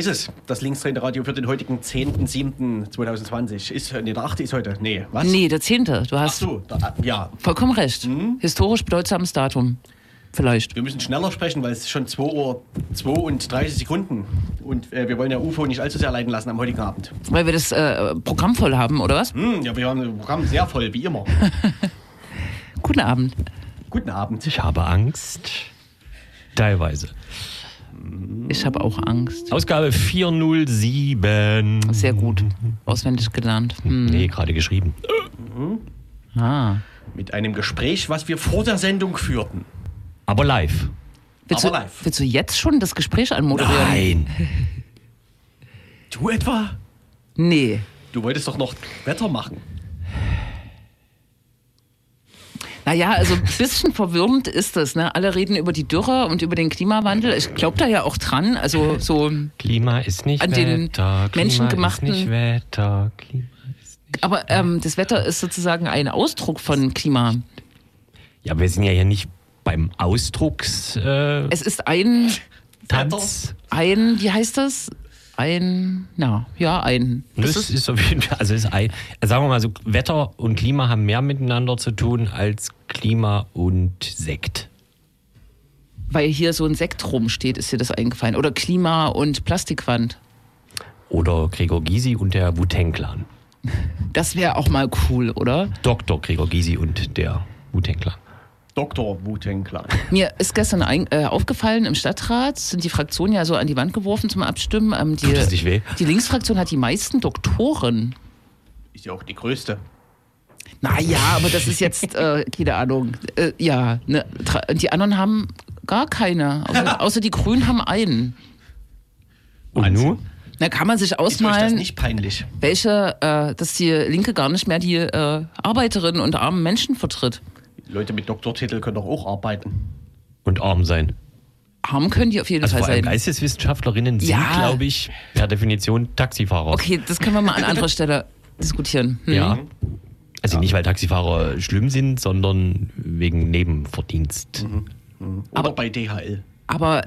Ist es, das linksdrehende Radio für den heutigen 10.07.2020. Ist, nee, der 8. ist heute. Nee, was? Nee, der 10. Du Ach hast so, da, ja. vollkommen recht. Mhm. Historisch bedeutsames Datum. Vielleicht. Wir müssen schneller sprechen, weil es schon 2 Uhr 2 und 30 Sekunden. Und äh, wir wollen ja UFO nicht allzu sehr leiden lassen am heutigen Abend. Weil wir das äh, Programm voll haben, oder was? Hm, ja, wir haben das Programm sehr voll, wie immer. Guten Abend. Guten Abend. Ich habe Angst. Teilweise. Ich habe auch Angst. Ausgabe 407. Sehr gut. Auswendig gelernt. Hm. Nee, gerade geschrieben. Ah. Mit einem Gespräch, was wir vor der Sendung führten. Aber live. Willst, Aber du, live. willst du jetzt schon das Gespräch anmoderieren? Nein. Du etwa? Nee. Du wolltest doch noch Wetter machen. Naja, also ein bisschen verwirrend ist das. Ne? Alle reden über die Dürre und über den Klimawandel. Ich glaube da ja auch dran. Also so, Klima ist nicht An den Wetter. Klima menschengemachten- ist nicht Wetter. Klima ist nicht aber ähm, das Wetter ist sozusagen ein Ausdruck von Klima. Ja, wir sind ja hier nicht beim Ausdrucks äh, Es ist ein, Tanz. ein, wie heißt das? Ein, na, ja, ein. Das Das ist, ist auf jeden Fall, also ist ein, sagen wir mal so, Wetter und Klima haben mehr miteinander zu tun als Klima und Sekt. weil hier so ein Sekt rumsteht, ist dir das eingefallen. Oder Klima und Plastikwand. Oder Gregor Gysi und der Wu-Tang-Clan. Das wäre auch mal cool, oder? Dr. Gregor Gysi und der Wu-Tang-Clan. Dr. Wu-Tang Clan. Mir ist gestern ein, äh, aufgefallen, im Stadtrat sind die Fraktionen ja so an die Wand geworfen zum Abstimmen. Ähm, die, Tut das nicht weh? die Linksfraktion hat die meisten Doktoren. Ist ja auch die größte. Naja, aber das ist jetzt, äh, keine Ahnung. Äh, ja, ne, die anderen haben gar keine. Außer, außer die Grünen haben einen. Und Wahnsinn. nu? Da kann man sich ausmalen, nicht peinlich? welche, äh, dass die Linke gar nicht mehr die äh, Arbeiterinnen und armen Menschen vertritt. Leute mit Doktortitel können doch auch arbeiten. Und arm sein. Arm können die auf jeden Also Fall vor allem sein. Geisteswissenschaftlerinnen sind, Ja. glaube ich, per Definition Taxifahrer. Okay, das können wir mal an anderer Stelle diskutieren. Hm. Ja. Also nicht, weil Taxifahrer schlimm sind, sondern wegen Nebenverdienst. Oder Aber- bei DHL. Aber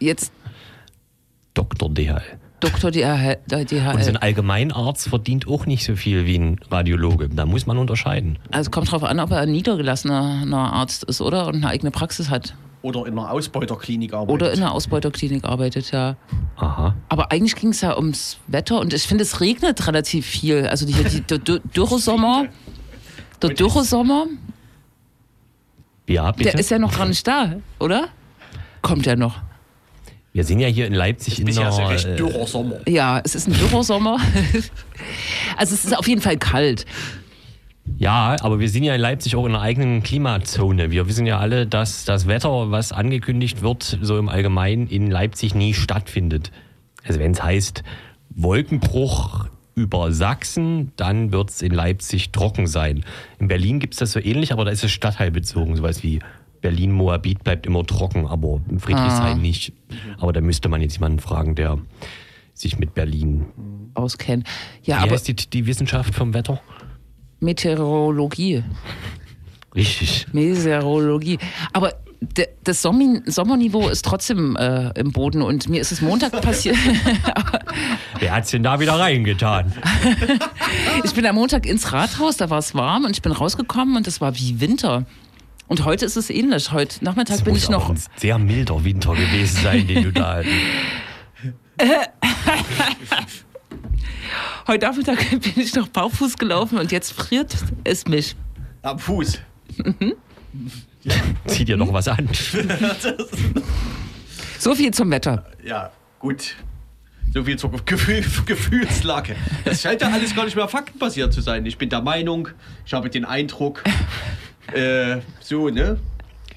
jetzt Dr. DHL. Dr. DHL. Und so ein Allgemeinarzt verdient auch nicht so viel wie ein Radiologe. Da muss man unterscheiden. Also kommt drauf an, ob er ein niedergelassener Arzt ist, oder? Und eine eigene Praxis hat. Oder in einer Ausbeuterklinik arbeitet. Oder in einer Ausbeuterklinik arbeitet, ja. Aha. Aber eigentlich ging es ja ums Wetter und ich finde, es regnet relativ viel. Also die, die, der Dürr- Dürresommer, der Dürresommer, Ja, bitte. der ist ja noch gar nicht da, oder? Kommt ja noch. Wir sind ja hier in Leipzig in ja einer, recht dürrer Sommer. Ja, es ist ein Dürresommer. also es ist auf jeden Fall kalt. Ja, aber wir sind ja in Leipzig auch in einer eigenen Klimazone. Wir wissen ja alle, dass das Wetter, was angekündigt wird, so im Allgemeinen in Leipzig nie stattfindet. Also wenn es heißt Wolkenbruch über Sachsen, dann wird es in Leipzig trocken sein. In Berlin gibt es das so ähnlich, aber da ist es stadtteilbezogen, sowas wie Berlin-Moabit bleibt immer trocken, aber in Friedrichshain nicht. Aber da müsste man jetzt jemanden fragen, der sich mit Berlin. Auskennen. Ja, Wie aber heißt die, die Wissenschaft vom Wetter? Meteorologie. Richtig. Meteorologie. Aber das Sommerniveau ist trotzdem äh, im Boden und mir ist es Montag passiert. Wer hat's denn da wieder reingetan? ich bin am Montag ins Rathaus, da war es warm und ich bin rausgekommen und es war wie Winter. Und heute ist es ähnlich. Heute Nachmittag Das bin muss ich noch. ein sehr milder Winter gewesen sein, den du da. Heute Nachmittag bin ich noch barfuß gelaufen und jetzt friert es mich. Am Fuß. Zieh dir noch was an. So viel zum Wetter. Ja, gut. So viel zur Gefühl, Gefühlslage. Das scheint ja alles gar nicht mehr faktenbasiert zu sein. Ich bin der Meinung, ich habe den Eindruck, äh, so, ne?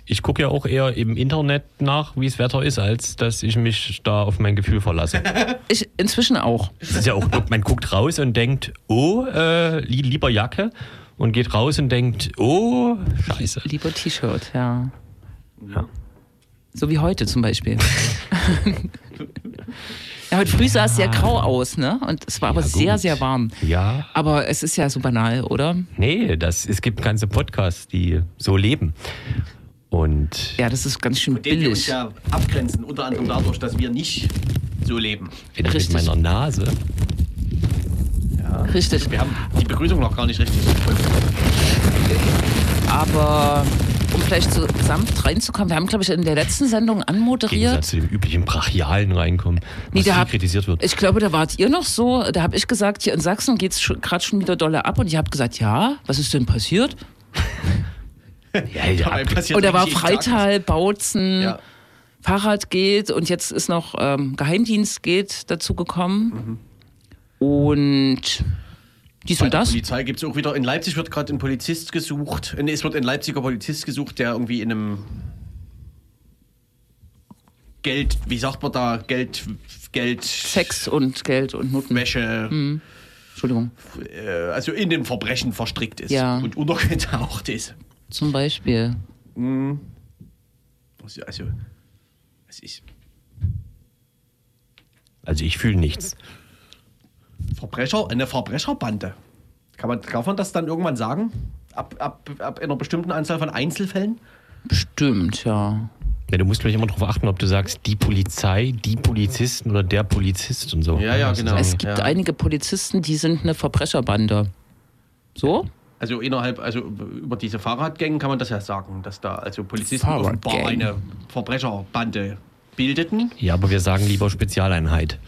Ich gucke ja auch eher im Internet nach, wie das Wetter ist, als dass ich mich da auf mein Gefühl verlasse. Ich inzwischen auch. Das ist ja auch, man guckt raus und denkt, oh, äh, li- lieber Jacke. Und geht raus und denkt, oh, scheiße. Lieber T-Shirt, ja. Ja. So wie heute zum Beispiel. ja, heute früh sah es sehr grau aus, ne? Und es war aber Ja, sehr, gut. sehr warm. Ja, Aber es ist ja so banal, oder? nee, das, es gibt ganze Podcasts, die so leben. Und Ja, das ist ganz schön denen wir uns billig. ja abgrenzen, unter anderem dadurch, dass wir nicht so leben. Mit Richtig. meiner Nase. Richtig. Wir haben die Begrüßung noch gar nicht richtig. Aber vielleicht so sanft reinzukommen, wir haben, glaube ich, in der letzten Sendung Im Gegensatz anmoderiert. zu dem üblichen brachialen Reinkommen, Nee, was da viel hab- kritisiert wird. Ich glaube, da wart ihr noch so. Da habe ich gesagt, hier in Sachsen geht es gerade schon wieder dolle ab. Und ihr habt gesagt, ja, was ist denn passiert? ja, ja, passiert Und da war Freital, Bautzen, Ja. Fahrrad geht und jetzt ist noch ähm, Geheimdienst geht dazu gekommen. Und dies und das. Polizei gibt es auch wieder, in Leipzig wird gerade ein Polizist gesucht. Es wird ein Leipziger Polizist gesucht, der irgendwie in einem Geld, wie sagt man da, Geld, Geld, Sex und Geld und Noten. Wäsche, Entschuldigung. äh, also in dem Verbrechen verstrickt ist Ja. und untergetaucht ist. Zum Beispiel. Also, also es ist Also ich fühle nichts. Verbrecher, eine Verbrecherbande. Kann man, darf man das dann irgendwann sagen? Ab, ab, ab einer bestimmten Anzahl von Einzelfällen? Bestimmt, ja. Ja, du musst gleich immer darauf achten, ob du sagst, die Polizei, die Polizisten oder der Polizist und so. Ja, ja, ist genau. Es gibt Ja. einige Polizisten, die sind eine Verbrecherbande. So? Also innerhalb, also über diese Fahrradgänge kann man das ja sagen, dass da also Polizisten offenbar eine Verbrecherbande bildeten. Ja, aber wir sagen lieber Spezialeinheit.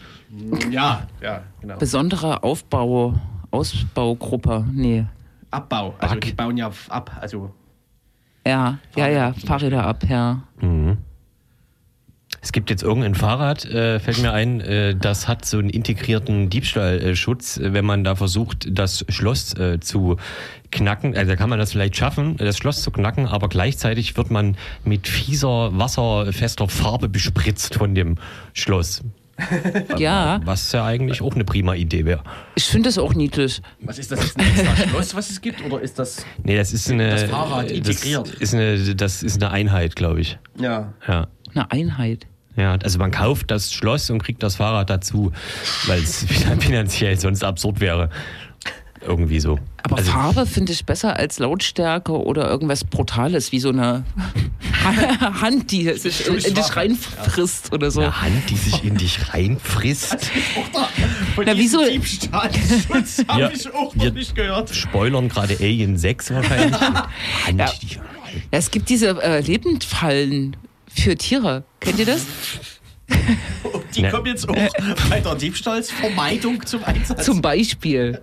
Ja, ja, genau. Besondere Aufbau, Ausbaugruppe. Nee. Abbau. Also Back. die bauen ja ab. Also Ja, ja, ja, Fahrräder ab, ja. Es gibt jetzt irgendein Fahrrad, äh, fällt mir ein, äh, das hat so einen integrierten Diebstahlschutz, äh, wenn man da versucht, das Schloss äh, zu knacken. Also da kann man das vielleicht schaffen, das Schloss zu knacken, aber gleichzeitig wird man mit fieser, wasserfester Farbe bespritzt von dem Schloss. Ja, Was ja eigentlich auch eine prima Idee wäre. ich finde das auch niedlich. was ist das? Ist ein extra Schloss, was es gibt? Oder ist das. Nee, das ist eine. Das Fahrrad integriert. Das ist eine, das ist eine Einheit, glaube ich. Ja. Ja. Eine Einheit. Ja, also man kauft das Schloss und kriegt das Fahrrad dazu, weil es finanziell sonst absurd wäre. Irgendwie so. Aber also, Farbe finde ich besser als Lautstärke oder irgendwas Brutales, wie so eine Hand, die sich in, in dich reinfrisst oder so. eine Hand, die sich in dich reinfrisst. Na, wieso- Diebstahlschutz habe Ja, ich auch wir- noch nicht gehört. Spoilern gerade Alien 6 wahrscheinlich. Hand, Ja. die, Ja, es gibt diese äh, Lebendfallen für Tiere. Kennt ihr das? Die Ne. kommen jetzt auch bei der Diebstahlsvermeidung zum Einsatz. Zum Beispiel.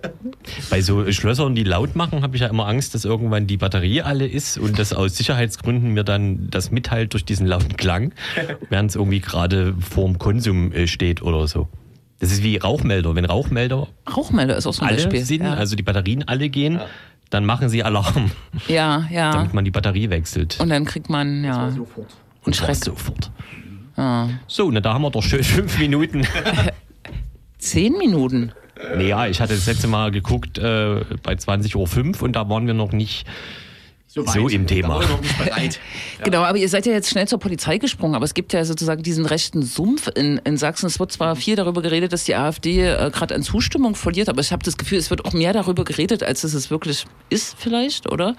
bei so Schlössern, die laut machen, habe ich ja immer Angst, dass irgendwann die Batterie alle ist und das aus Sicherheitsgründen mir dann das mitteilt durch diesen lauten Klang, während es irgendwie gerade vorm Konsum äh, steht oder so. Das ist wie Rauchmelder. Wenn Rauchmelder Rauchmelder ist auch so ein alle Beispiel. sind, ja. also die Batterien alle gehen, dann machen sie Alarm, ja, ja. damit man die Batterie wechselt. Und dann kriegt man ja Sofort. Und Schreck. sofort. Ja. So, na, da haben wir doch schön fünf Minuten. zehn Minuten. naja, ich hatte das letzte Mal geguckt äh, bei 20.05 Uhr und da waren wir noch nicht So im Thema. Da waren wir noch nicht bereit. Genau, aber ihr seid ja jetzt schnell zur Polizei gesprungen, aber es gibt ja sozusagen diesen rechten Sumpf in, in Sachsen. Es wird zwar viel darüber geredet, dass die AfD äh, gerade an Zustimmung verliert, aber ich habe das Gefühl, es wird auch mehr darüber geredet, als es es wirklich ist vielleicht, oder?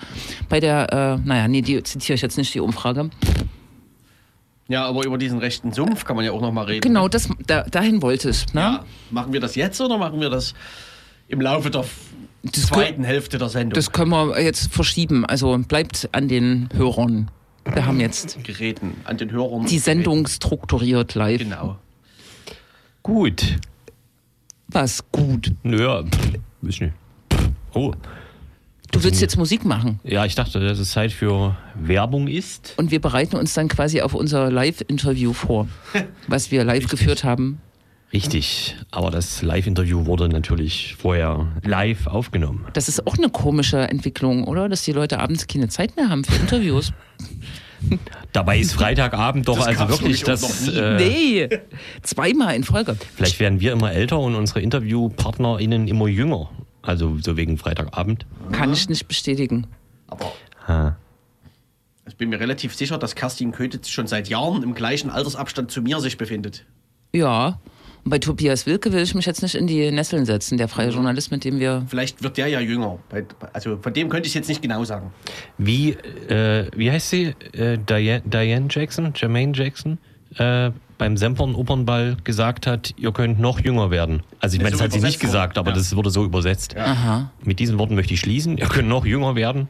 Bei der, äh, naja, nee, die zitiere ich jetzt nicht, die Umfrage. Ja, aber über diesen rechten Sumpf kann man ja auch noch mal reden. Genau, das, da, dahin wollte ich. Ne? Ja. Machen wir das jetzt oder machen wir das im Laufe der Das zweiten Hälfte der Sendung? Das können wir jetzt verschieben. Also bleibt an den Hörern. Wir haben jetzt Geräten an den Hörern. die Sendung strukturiert live. Genau. gut. Was gut. Naja, weiß nicht. Oh, Du willst jetzt Musik machen ja, ich dachte, dass es Zeit für Werbung ist. und wir bereiten uns dann quasi auf unser Live-Interview vor, was wir live geführt haben. Richtig, aber das Live-Interview wurde natürlich vorher live aufgenommen. Das ist auch eine komische Entwicklung, oder? Dass die Leute abends keine Zeit mehr haben für Interviews. Dabei ist Freitagabend doch Das also wirklich das. nie. Äh, Nee, zweimal in Folge. Vielleicht werden wir immer älter und unsere InterviewpartnerInnen immer jünger. Also so wegen Freitagabend. Kann ich nicht bestätigen. Aber Ha. ich bin mir relativ sicher, dass Kerstin Kötitz schon seit Jahren im gleichen Altersabstand zu mir sich befindet. Ja. Und bei Tobias Wilke will ich mich jetzt nicht in die Nesseln setzen, der freie Journalist, mit dem wir. Vielleicht wird der ja jünger. Also von dem könnte ich jetzt nicht genau sagen. Wie, äh, wie heißt sie? Äh, Diane, Diane Jackson? Jermaine Jackson? Äh, beim Sempern Opernball gesagt hat, ihr könnt noch jünger werden. Also ich meine, so das hat sie nicht gesagt, aber Ja. das wurde so übersetzt. Aha. Mit diesen Worten möchte ich schließen. Ihr könnt noch jünger werden.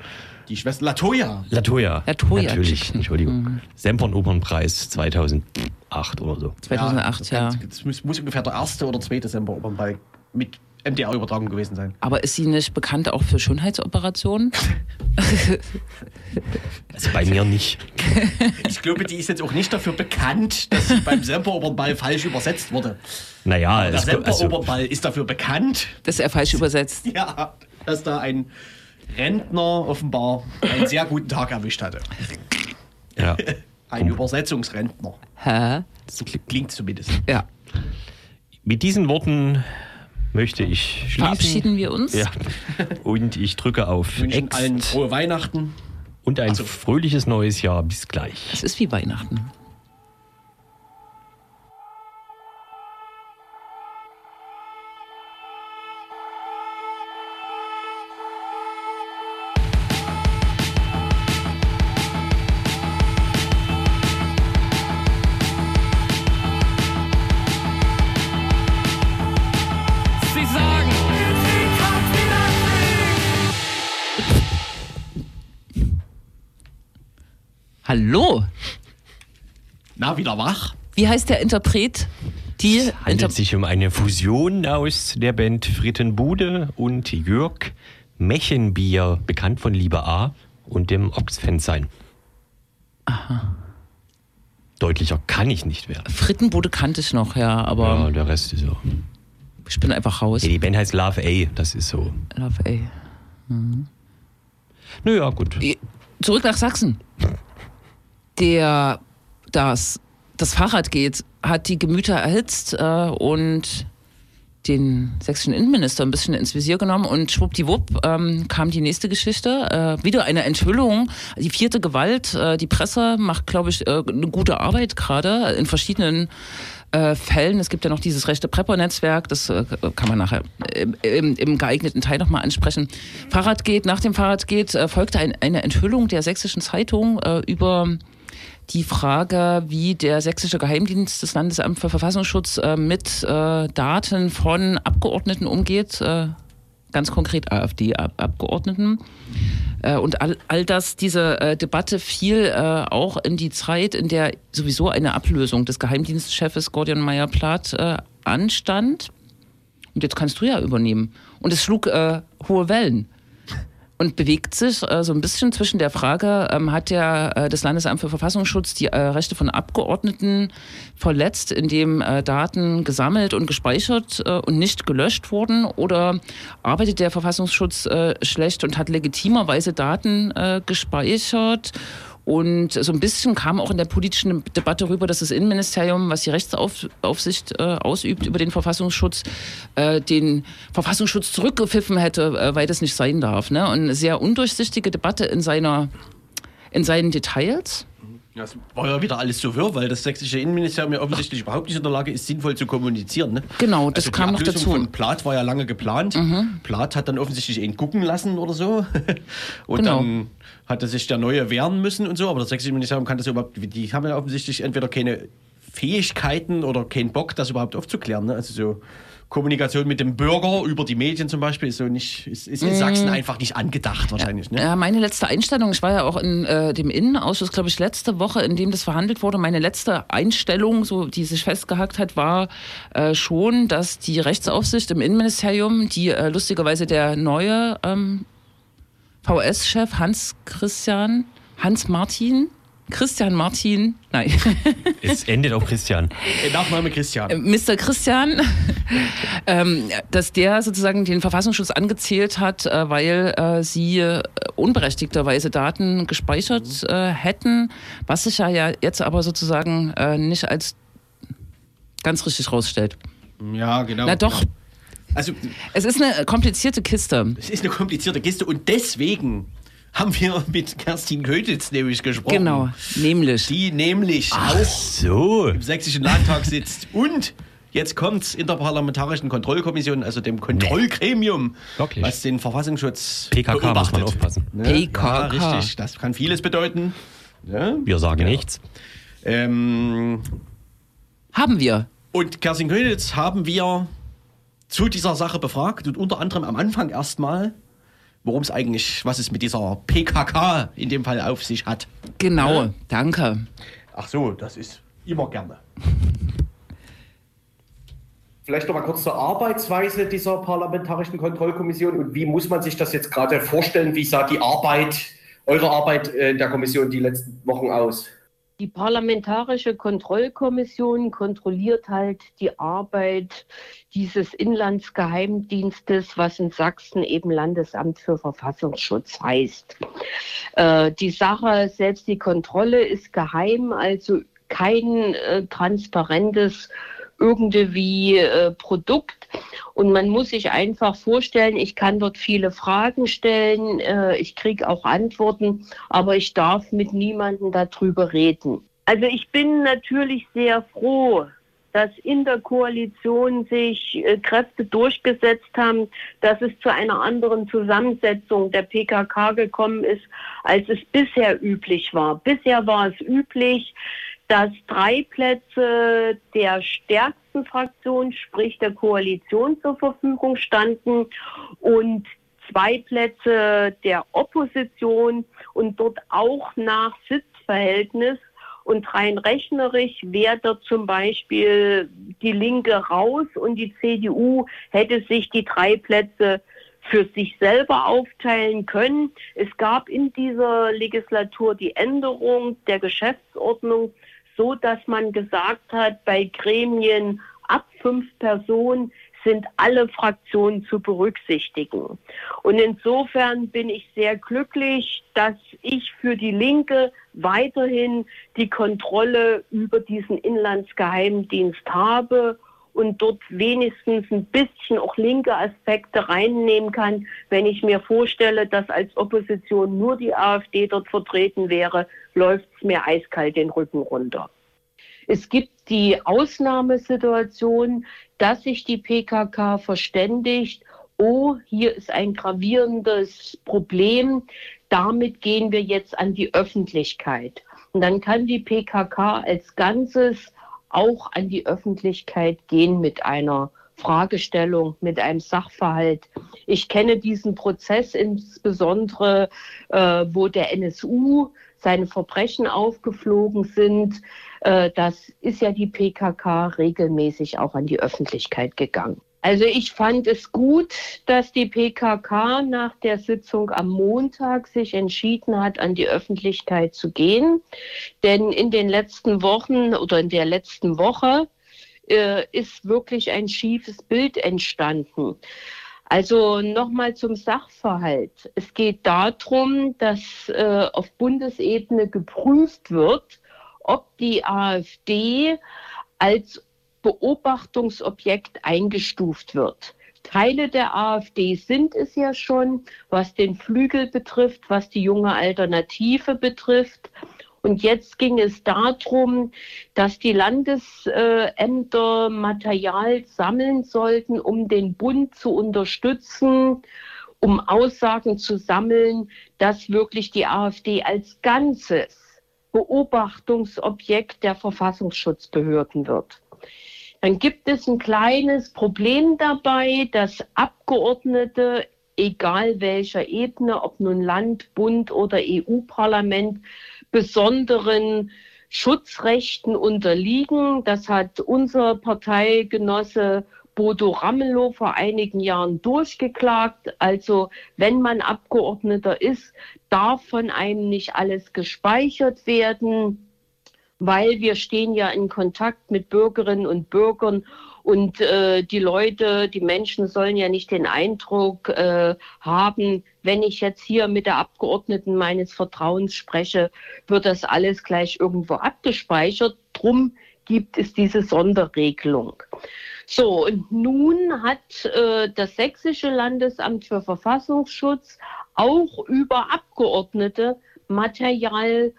Die Schwester Latoya. Latoya. Latoya Natürlich. Entschuldigung. Sempern Opernpreis 2008 oder so. 2008, ja. Das, das muss, muss ungefähr der erste oder zweite Dezember-Opernball mit MDR-Übertragung gewesen sein. Aber ist sie nicht bekannt auch für Schönheitsoperationen? Also bei mir nicht. Ich glaube, die ist jetzt auch nicht dafür bekannt, dass sie beim Semper-Opernball falsch übersetzt wurde. Naja, Der es, also, Semper-Opernball ist dafür bekannt, Das ist er falsch übersetzt. ja, dass da ein Rentner offenbar einen sehr guten Tag erwischt hatte. ja. Ein Übersetzungsrentner. Hä? So kli- klingt zumindest. Ja. Mit diesen Worten möchte ich schließen. Verabschieden wir uns? Ja. Und ich drücke auf Wünschen Ext allen frohe Weihnachten. und ein Ach so. fröhliches neues Jahr. Bis gleich. Es ist wie Weihnachten. Hallo? Na, wieder wach? Wie heißt der Interpret? Die Inter handelt sich um eine Fusion aus der Band Frittenbude und Jörg Mechenbier, bekannt von Liebe A und dem Ochsfan sein. Aha. Deutlicher kann ich nicht werden. Frittenbude kannte ich noch, ja, aber Ja, der Rest ist so. ich bin einfach raus. Ja, die Band heißt Love A, das ist so. Love, ey. Naja, gut. Zurück nach Sachsen. Der, das, das Fahrrad geht, hat die Gemüter erhitzt äh, und den sächsischen Innenminister ein bisschen ins Visier genommen und schwuppdiwupp ähm, kam die nächste Geschichte. Äh, wieder eine Enthüllung, die vierte Gewalt. Äh, die Presse macht, glaube ich, äh, eine gute Arbeit gerade in verschiedenen äh, Fällen. Es gibt ja noch dieses rechte Prepper-Netzwerk, das äh, kann man nachher im, im, geeigneten Teil nochmal ansprechen. Fahrrad geht, nach dem Fahrrad geht, äh, folgte ein, eine Enthüllung der sächsischen Zeitung über die Frage, wie der sächsische Geheimdienst des Landesamt für Verfassungsschutz äh, mit äh, Daten von Abgeordneten umgeht, äh, ganz konkret AfD-Abgeordneten. Äh, und all, all das, diese äh, Debatte fiel äh, auch in die Zeit, in der sowieso eine Ablösung des Geheimdienstchefs Gordian Meyer-Plath anstand. Und jetzt kannst du ja übernehmen. Und es schlug hohe Wellen und bewegt sich äh, so ein bisschen zwischen der Frage, ähm, hat der, äh, das Landesamt für Verfassungsschutz die äh, Rechte von Abgeordneten verletzt, indem äh, Daten gesammelt und gespeichert äh, und nicht gelöscht wurden? Oder arbeitet der Verfassungsschutz äh, schlecht und hat legitimerweise Daten gespeichert? Und so ein bisschen kam auch in der politischen Debatte rüber, dass das Innenministerium, was die Rechtsaufsicht äh, ausübt über den Verfassungsschutz, äh, den Verfassungsschutz zurückgepfiffen hätte, äh, weil das nicht sein darf. Ne? Und eine sehr undurchsichtige Debatte in seiner in seinen Details. Das war ja wieder alles so wirr, weil das sächsische Innenministerium ja offensichtlich überhaupt nicht in der Lage ist, sinnvoll zu kommunizieren. Ne? Genau, das also kam noch dazu. Mhm. von Plath war ja lange geplant. Plath hat dann offensichtlich ihn gucken lassen oder so. und Genau. dann hatte sich der Neue wehren müssen und so. Aber das sächsische Ministerium kann das überhaupt, die haben ja offensichtlich entweder keine Fähigkeiten oder keinen Bock, das überhaupt aufzuklären. Ne? Also so Kommunikation mit dem Bürger über die Medien zum Beispiel ist so nicht, ist, ist in Sachsen einfach nicht angedacht wahrscheinlich. Ne? Mhm. Ja, meine letzte Einstellung, ich war ja auch in äh, dem Innenausschuss, glaube ich, letzte Woche, in dem das verhandelt wurde. Meine letzte Einstellung, so die sich festgehackt hat, war äh, schon, dass die Rechtsaufsicht im Innenministerium, die äh, lustigerweise der neue ähm, VS-Chef Hans Christian, Hans Martin, Christian Martin, nein, Es endet auf Christian. Äh, Nachname Christian. Mr. Christian, ähm, dass der sozusagen den Verfassungsschutz angezählt hat, äh, weil äh, sie äh, unberechtigterweise Daten gespeichert äh, hätten, was sich ja, ja jetzt aber sozusagen äh, nicht als ganz richtig rausstellt. Ja, genau. Na doch, Also es ist eine komplizierte Kiste. Es ist eine komplizierte Kiste und deswegen haben wir mit Kerstin Kötitz nämlich gesprochen. Genau, nämlich. Die nämlich auch So. im Sächsischen Landtag sitzt und jetzt kommt's in der Parlamentarischen Kontrollkommission, also dem Kontrollgremium, Wirklich? was den Verfassungsschutz PKK muss beobachtet. man aufpassen. Ne? PKK. Ja, richtig, das kann vieles bedeuten. Ja? Wir sagen Ja. nichts. Ähm, Haben wir. Und Kerstin Könitz haben wir zu dieser Sache befragt und unter anderem am Anfang erstmal, worum es eigentlich, was es mit dieser PKK in dem Fall auf sich hat. Genau, Ja. danke. Ach so, das ist immer gerne. Vielleicht noch mal kurz zur Arbeitsweise dieser Parlamentarischen Kontrollkommission und wie muss man sich das jetzt gerade vorstellen? Wie sah die Arbeit, eure Arbeit äh, in der Kommission die letzten Wochen aus? Die Parlamentarische Kontrollkommission kontrolliert halt die Arbeit dieses Inlandsgeheimdienstes, was in Sachsen eben Landesamt für Verfassungsschutz heißt. Äh, die Sache, selbst die Kontrolle ist geheim, also kein äh, transparentes irgendwie äh, Produkt. Und man muss sich einfach vorstellen, ich kann dort viele Fragen stellen, äh, ich kriege auch Antworten, aber ich darf mit niemandem darüber reden. Also ich bin natürlich sehr froh, dass in der Koalition sich äh, Kräfte durchgesetzt haben, dass es zu einer anderen Zusammensetzung der PKK gekommen ist, als es bisher üblich war. Bisher war es üblich, dass drei Plätze der stärksten Fraktion, sprich der Koalition, zur Verfügung standen und zwei Plätze der Opposition und dort auch nach Sitzverhältnis. Und rein rechnerisch wäre dort zum Beispiel die Linke raus und die CDU hätte sich die drei Plätze für sich selber aufteilen können. Es gab in dieser Legislatur die Änderung der Geschäftsordnung, so dass man gesagt hat, bei Gremien ab fünf Personen sind alle Fraktionen zu berücksichtigen. Und insofern bin ich sehr glücklich, dass ich für die Linke weiterhin die Kontrolle über diesen Inlandsgeheimdienst habe und dort wenigstens ein bisschen auch linke Aspekte reinnehmen kann. Wenn ich mir vorstelle, dass als Opposition nur die AfD dort vertreten wäre, läuft es mir eiskalt den Rücken runter. Es gibt die Ausnahmesituation, dass sich die PKK verständigt, oh, hier ist ein gravierendes Problem, damit gehen wir jetzt an die Öffentlichkeit. Und dann kann die PKK als Ganzes auch an die Öffentlichkeit gehen mit einer Fragestellung, mit einem Sachverhalt. Ich kenne diesen Prozess insbesondere, äh, wo der NSU seine Verbrechen aufgeflogen sind. Äh, das ist ja die PKK regelmäßig auch an die Öffentlichkeit gegangen. Also ich fand es gut, dass die PKK nach der Sitzung am Montag sich entschieden hat, an die Öffentlichkeit zu gehen. Denn in den letzten Wochen oder in der letzten Woche äh, ist wirklich ein schiefes Bild entstanden. Also nochmal zum Sachverhalt. Es geht darum, dass äh, auf Bundesebene geprüft wird, ob die AfD als Beobachtungsobjekt eingestuft wird. Teile der AfD sind es ja schon, was den Flügel betrifft, was die junge Alternative betrifft. Und jetzt ging es darum, dass die Landesämter Material sammeln sollten, um den Bund zu unterstützen, um Aussagen zu sammeln, dass wirklich die AfD als Ganzes Beobachtungsobjekt der Verfassungsschutzbehörden wird. Dann gibt es ein kleines Problem dabei, dass Abgeordnete, egal welcher Ebene, ob nun Land, Bund oder EU-Parlament, besonderen Schutzrechten unterliegen. Das hat unser Parteigenosse Bodo Ramelow vor einigen Jahren durchgeklagt. Also wenn man Abgeordneter ist, darf von einem nicht alles gespeichert werden weil wir stehen ja in Kontakt mit Bürgerinnen und Bürgern und äh, die Leute, die Menschen sollen ja nicht den Eindruck äh, haben, wenn ich jetzt hier mit der Abgeordneten meines Vertrauens spreche, wird das alles gleich irgendwo abgespeichert. Drum gibt es diese Sonderregelung. So, und nun hat äh, das Sächsische Landesamt für Verfassungsschutz auch über Abgeordnete Material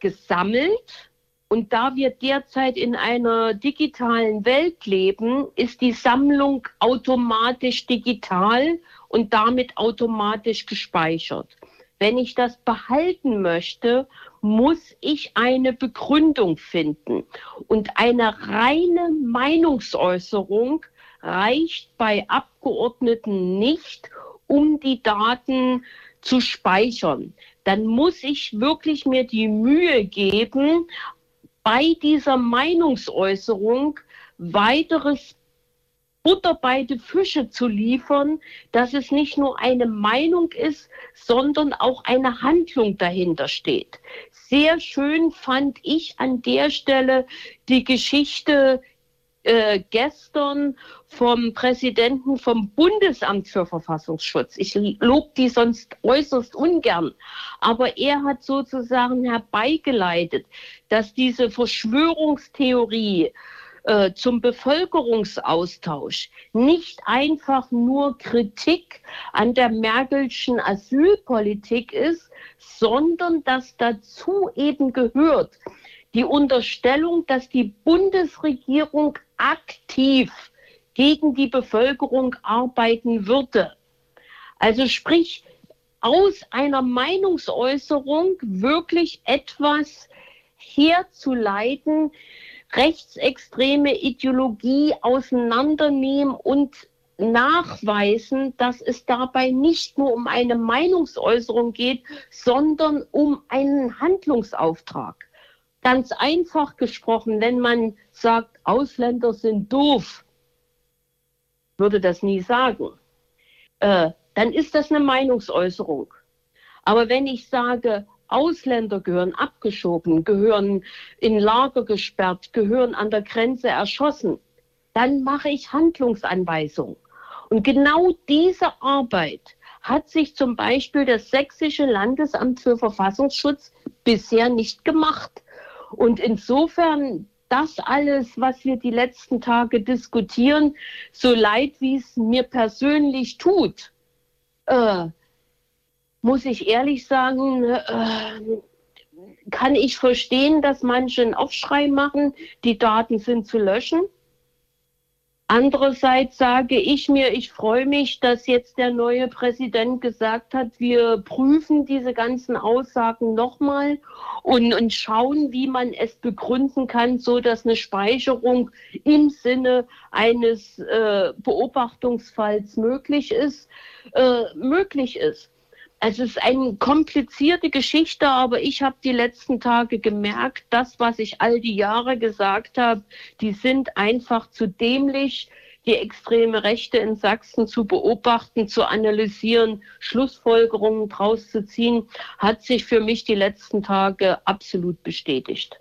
gesammelt und da wir derzeit in einer digitalen Welt leben, ist die Sammlung automatisch digital und damit automatisch gespeichert. wenn ich das behalten möchte, muss ich eine Begründung finden. Und eine reine Meinungsäußerung reicht bei Abgeordneten nicht, um die Daten zu speichern. Dann muss ich wirklich mir die Mühe geben, bei dieser Meinungsäußerung weiteres Butter bei die Fische zu liefern, dass es nicht nur eine Meinung ist, sondern auch eine Handlung dahinter steht. Sehr schön fand ich an der Stelle die Geschichte äh, gestern vom Präsidenten vom Bundesamt für Verfassungsschutz. Ich lobe die sonst äußerst ungern, aber er hat sozusagen herbeigeleitet, dass diese Verschwörungstheorie äh, zum Bevölkerungsaustausch nicht einfach nur Kritik an der Merkelschen Asylpolitik ist, sondern dass dazu eben gehört die Unterstellung, dass die Bundesregierung aktiv gegen die Bevölkerung arbeiten würde. Also sprich, aus einer Meinungsäußerung wirklich etwas herzuleiten, rechtsextreme Ideologie auseinandernehmen und nachweisen, dass es dabei nicht nur um eine Meinungsäußerung geht, sondern um einen Handlungsauftrag. Ganz einfach gesprochen, wenn man sagt, Ausländer sind doof, würde das nie sagen, äh, dann ist das eine Meinungsäußerung. Aber wenn ich sage, Ausländer gehören abgeschoben, gehören in Lager gesperrt, gehören an der Grenze erschossen, dann mache ich Handlungsanweisungen. Und genau diese Arbeit hat sich zum Beispiel das Sächsische Landesamt für Verfassungsschutz bisher nicht gemacht. Und insofern das alles, was wir die letzten Tage diskutieren, so leid wie es mir persönlich tut, äh, muss ich ehrlich sagen, äh, kann ich verstehen, dass manche einen Aufschrei machen, die Daten sind zu löschen. Andererseits sage ich mir, ich freue mich, dass jetzt der neue Präsident gesagt hat, wir prüfen diese ganzen Aussagen nochmal und, und schauen, wie man es begründen kann, so dass eine Speicherung im Sinne eines äh, Beobachtungsfalls möglich ist, äh, möglich ist. Es ist eine komplizierte Geschichte, aber ich habe die letzten Tage gemerkt, das, was ich all die Jahre gesagt habe, die sind einfach zu dämlich, die extreme Rechte in Sachsen zu beobachten, zu analysieren, Schlussfolgerungen draus zu ziehen, hat sich für mich die letzten Tage absolut bestätigt.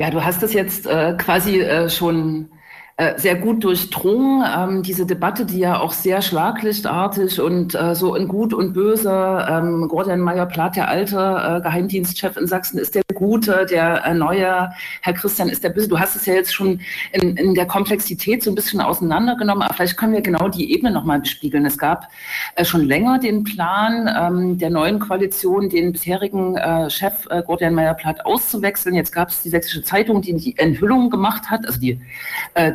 Ja, du hast es jetzt äh, quasi äh, schon äh, sehr gut durchdrungen. Ähm, diese Debatte, die ja auch sehr schlaglichtartig und äh, so in Gut und Böse, ähm, Gordon Meyer-Plath, der alte äh, Geheimdienstchef in Sachsen, ist der Gute, der äh, neue Herr Christian ist der Böse. Du hast es ja jetzt schon in, in der Komplexität so ein bisschen auseinandergenommen, aber vielleicht können wir genau die Ebene nochmal bespiegeln. Es gab äh, schon länger den Plan ähm, der neuen Koalition, den bisherigen Chef äh, Gordon Meyer-Plath auszuwechseln. Jetzt gab es die Sächsische Zeitung, die die Enthüllung gemacht hat, also die,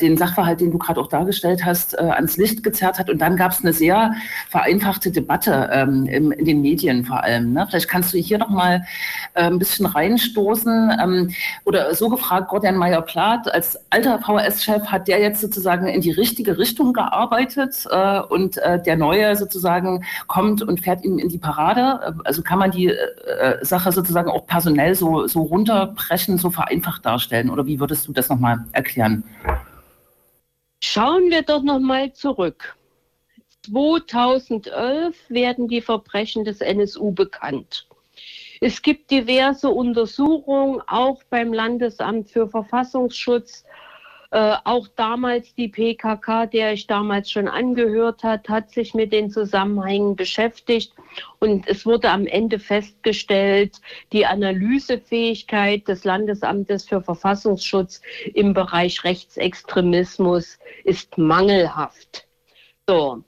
den den Sachverhalt, den du gerade auch dargestellt hast, äh, ans Licht gezerrt hat. Und dann gab es eine sehr vereinfachte Debatte ähm, im, in den Medien vor allem. Ne? Vielleicht kannst du hier noch mal äh, ein bisschen reinstoßen ähm, oder so gefragt, Gordon Meyer-Plath als alter VHS-Chef, hat der jetzt sozusagen in die richtige Richtung gearbeitet äh, und äh, der Neue sozusagen kommt und fährt ihm in die Parade? Also kann man die äh, äh, Sache sozusagen auch personell so, so runterbrechen, so vereinfacht darstellen? Oder wie würdest du das nochmal erklären? Schauen wir doch noch mal zurück. 2011 werden die Verbrechen des NSU bekannt. Es gibt diverse Untersuchungen, auch beim Landesamt für Verfassungsschutz, äh, auch damals die PKK, der ich damals schon angehört hat, hat sich mit den Zusammenhängen beschäftigt und es wurde am Ende festgestellt, die Analysefähigkeit des Landesamtes für Verfassungsschutz im Bereich Rechtsextremismus ist mangelhaft. So,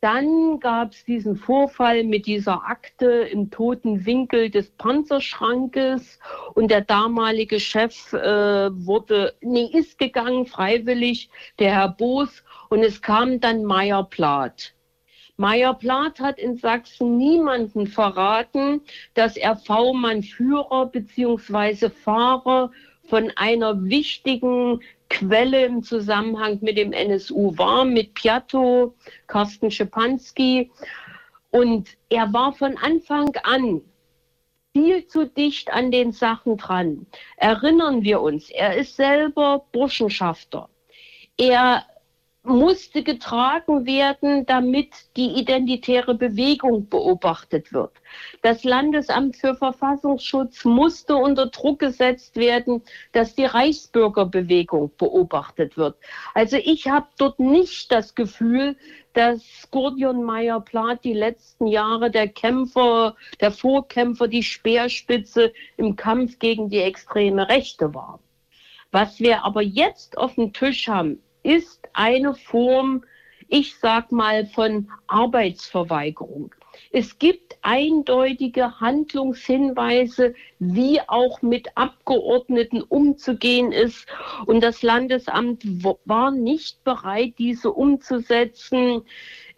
dann gab es diesen Vorfall mit dieser Akte im toten Winkel des Panzerschrankes und der damalige Chef äh, wurde, nee, ist gegangen freiwillig, der Herr Boos, und es kam dann Meyer Plath. Meyer-Plath hat in Sachsen niemanden verraten, dass er V-Mann-Führer bzw. Fahrer von einer wichtigen Quelle im Zusammenhang mit dem NSU war, mit Piatto, Carsten Schepanski. Und er war von Anfang an viel zu dicht an den Sachen dran. Erinnern wir uns, er ist selber Burschenschafter. Er musste getragen werden, damit die identitäre Bewegung beobachtet wird. Das Landesamt für Verfassungsschutz musste unter Druck gesetzt werden, dass die Reichsbürgerbewegung beobachtet wird. Also ich habe dort nicht das Gefühl, dass Gurdion Meyer-Plath die letzten Jahre der Kämpfer, der Vorkämpfer, die Speerspitze im Kampf gegen die extreme Rechte war. Was wir aber jetzt auf dem Tisch haben, ist eine Form, ich sag mal, von Arbeitsverweigerung. Es gibt eindeutige Handlungshinweise, wie auch mit Abgeordneten umzugehen ist. Und das Landesamt war nicht bereit, diese umzusetzen.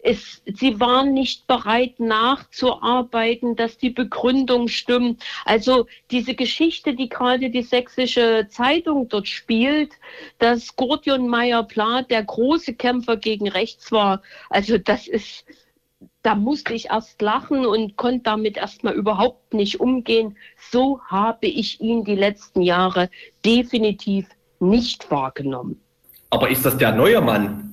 Es, sie waren nicht bereit nachzuarbeiten, dass die Begründung stimmt. Also diese Geschichte, die gerade die sächsische Zeitung dort spielt, dass Gordion Meyer-Plath der große Kämpfer gegen rechts war, also das ist, da musste ich erst lachen und konnte damit erstmal überhaupt nicht umgehen. So habe ich ihn die letzten Jahre definitiv nicht wahrgenommen. Aber ist das der neue Mann?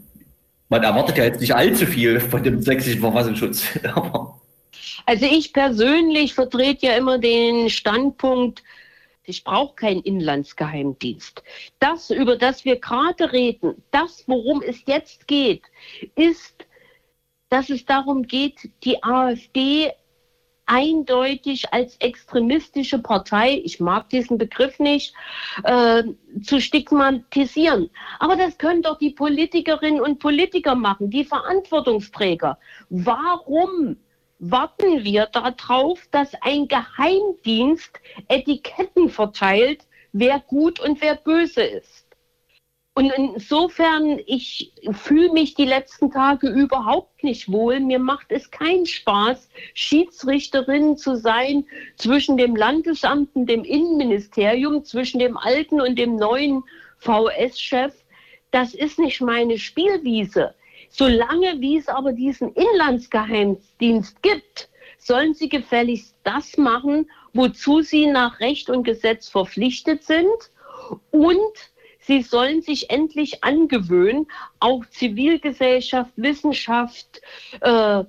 Man erwartet ja jetzt nicht allzu viel von dem sächsischen Verfassungsschutz. also ich persönlich vertrete ja immer den Standpunkt, ich brauche keinen Inlandsgeheimdienst. Das, über das wir gerade reden, das, worum es jetzt geht, ist, dass es darum geht, die AfD eindeutig als extremistische Partei, ich mag diesen Begriff nicht, äh, zu stigmatisieren. Aber das können doch die Politikerinnen und Politiker machen, die Verantwortungsträger. Warum warten wir darauf, dass ein Geheimdienst Etiketten verteilt, wer gut und wer böse ist? Und insofern, ich fühle mich die letzten Tage überhaupt nicht wohl. Mir macht es keinen Spaß, Schiedsrichterin zu sein zwischen dem Landesamt und dem Innenministerium, zwischen dem alten und dem neuen VS-Chef. Das ist nicht meine Spielwiese. Solange wie es aber diesen Inlandsgeheimdienst gibt, sollen sie gefälligst das machen, wozu sie nach Recht und Gesetz verpflichtet sind und Sie sollen sich endlich angewöhnen, auch Zivilgesellschaft, Wissenschaft, äh,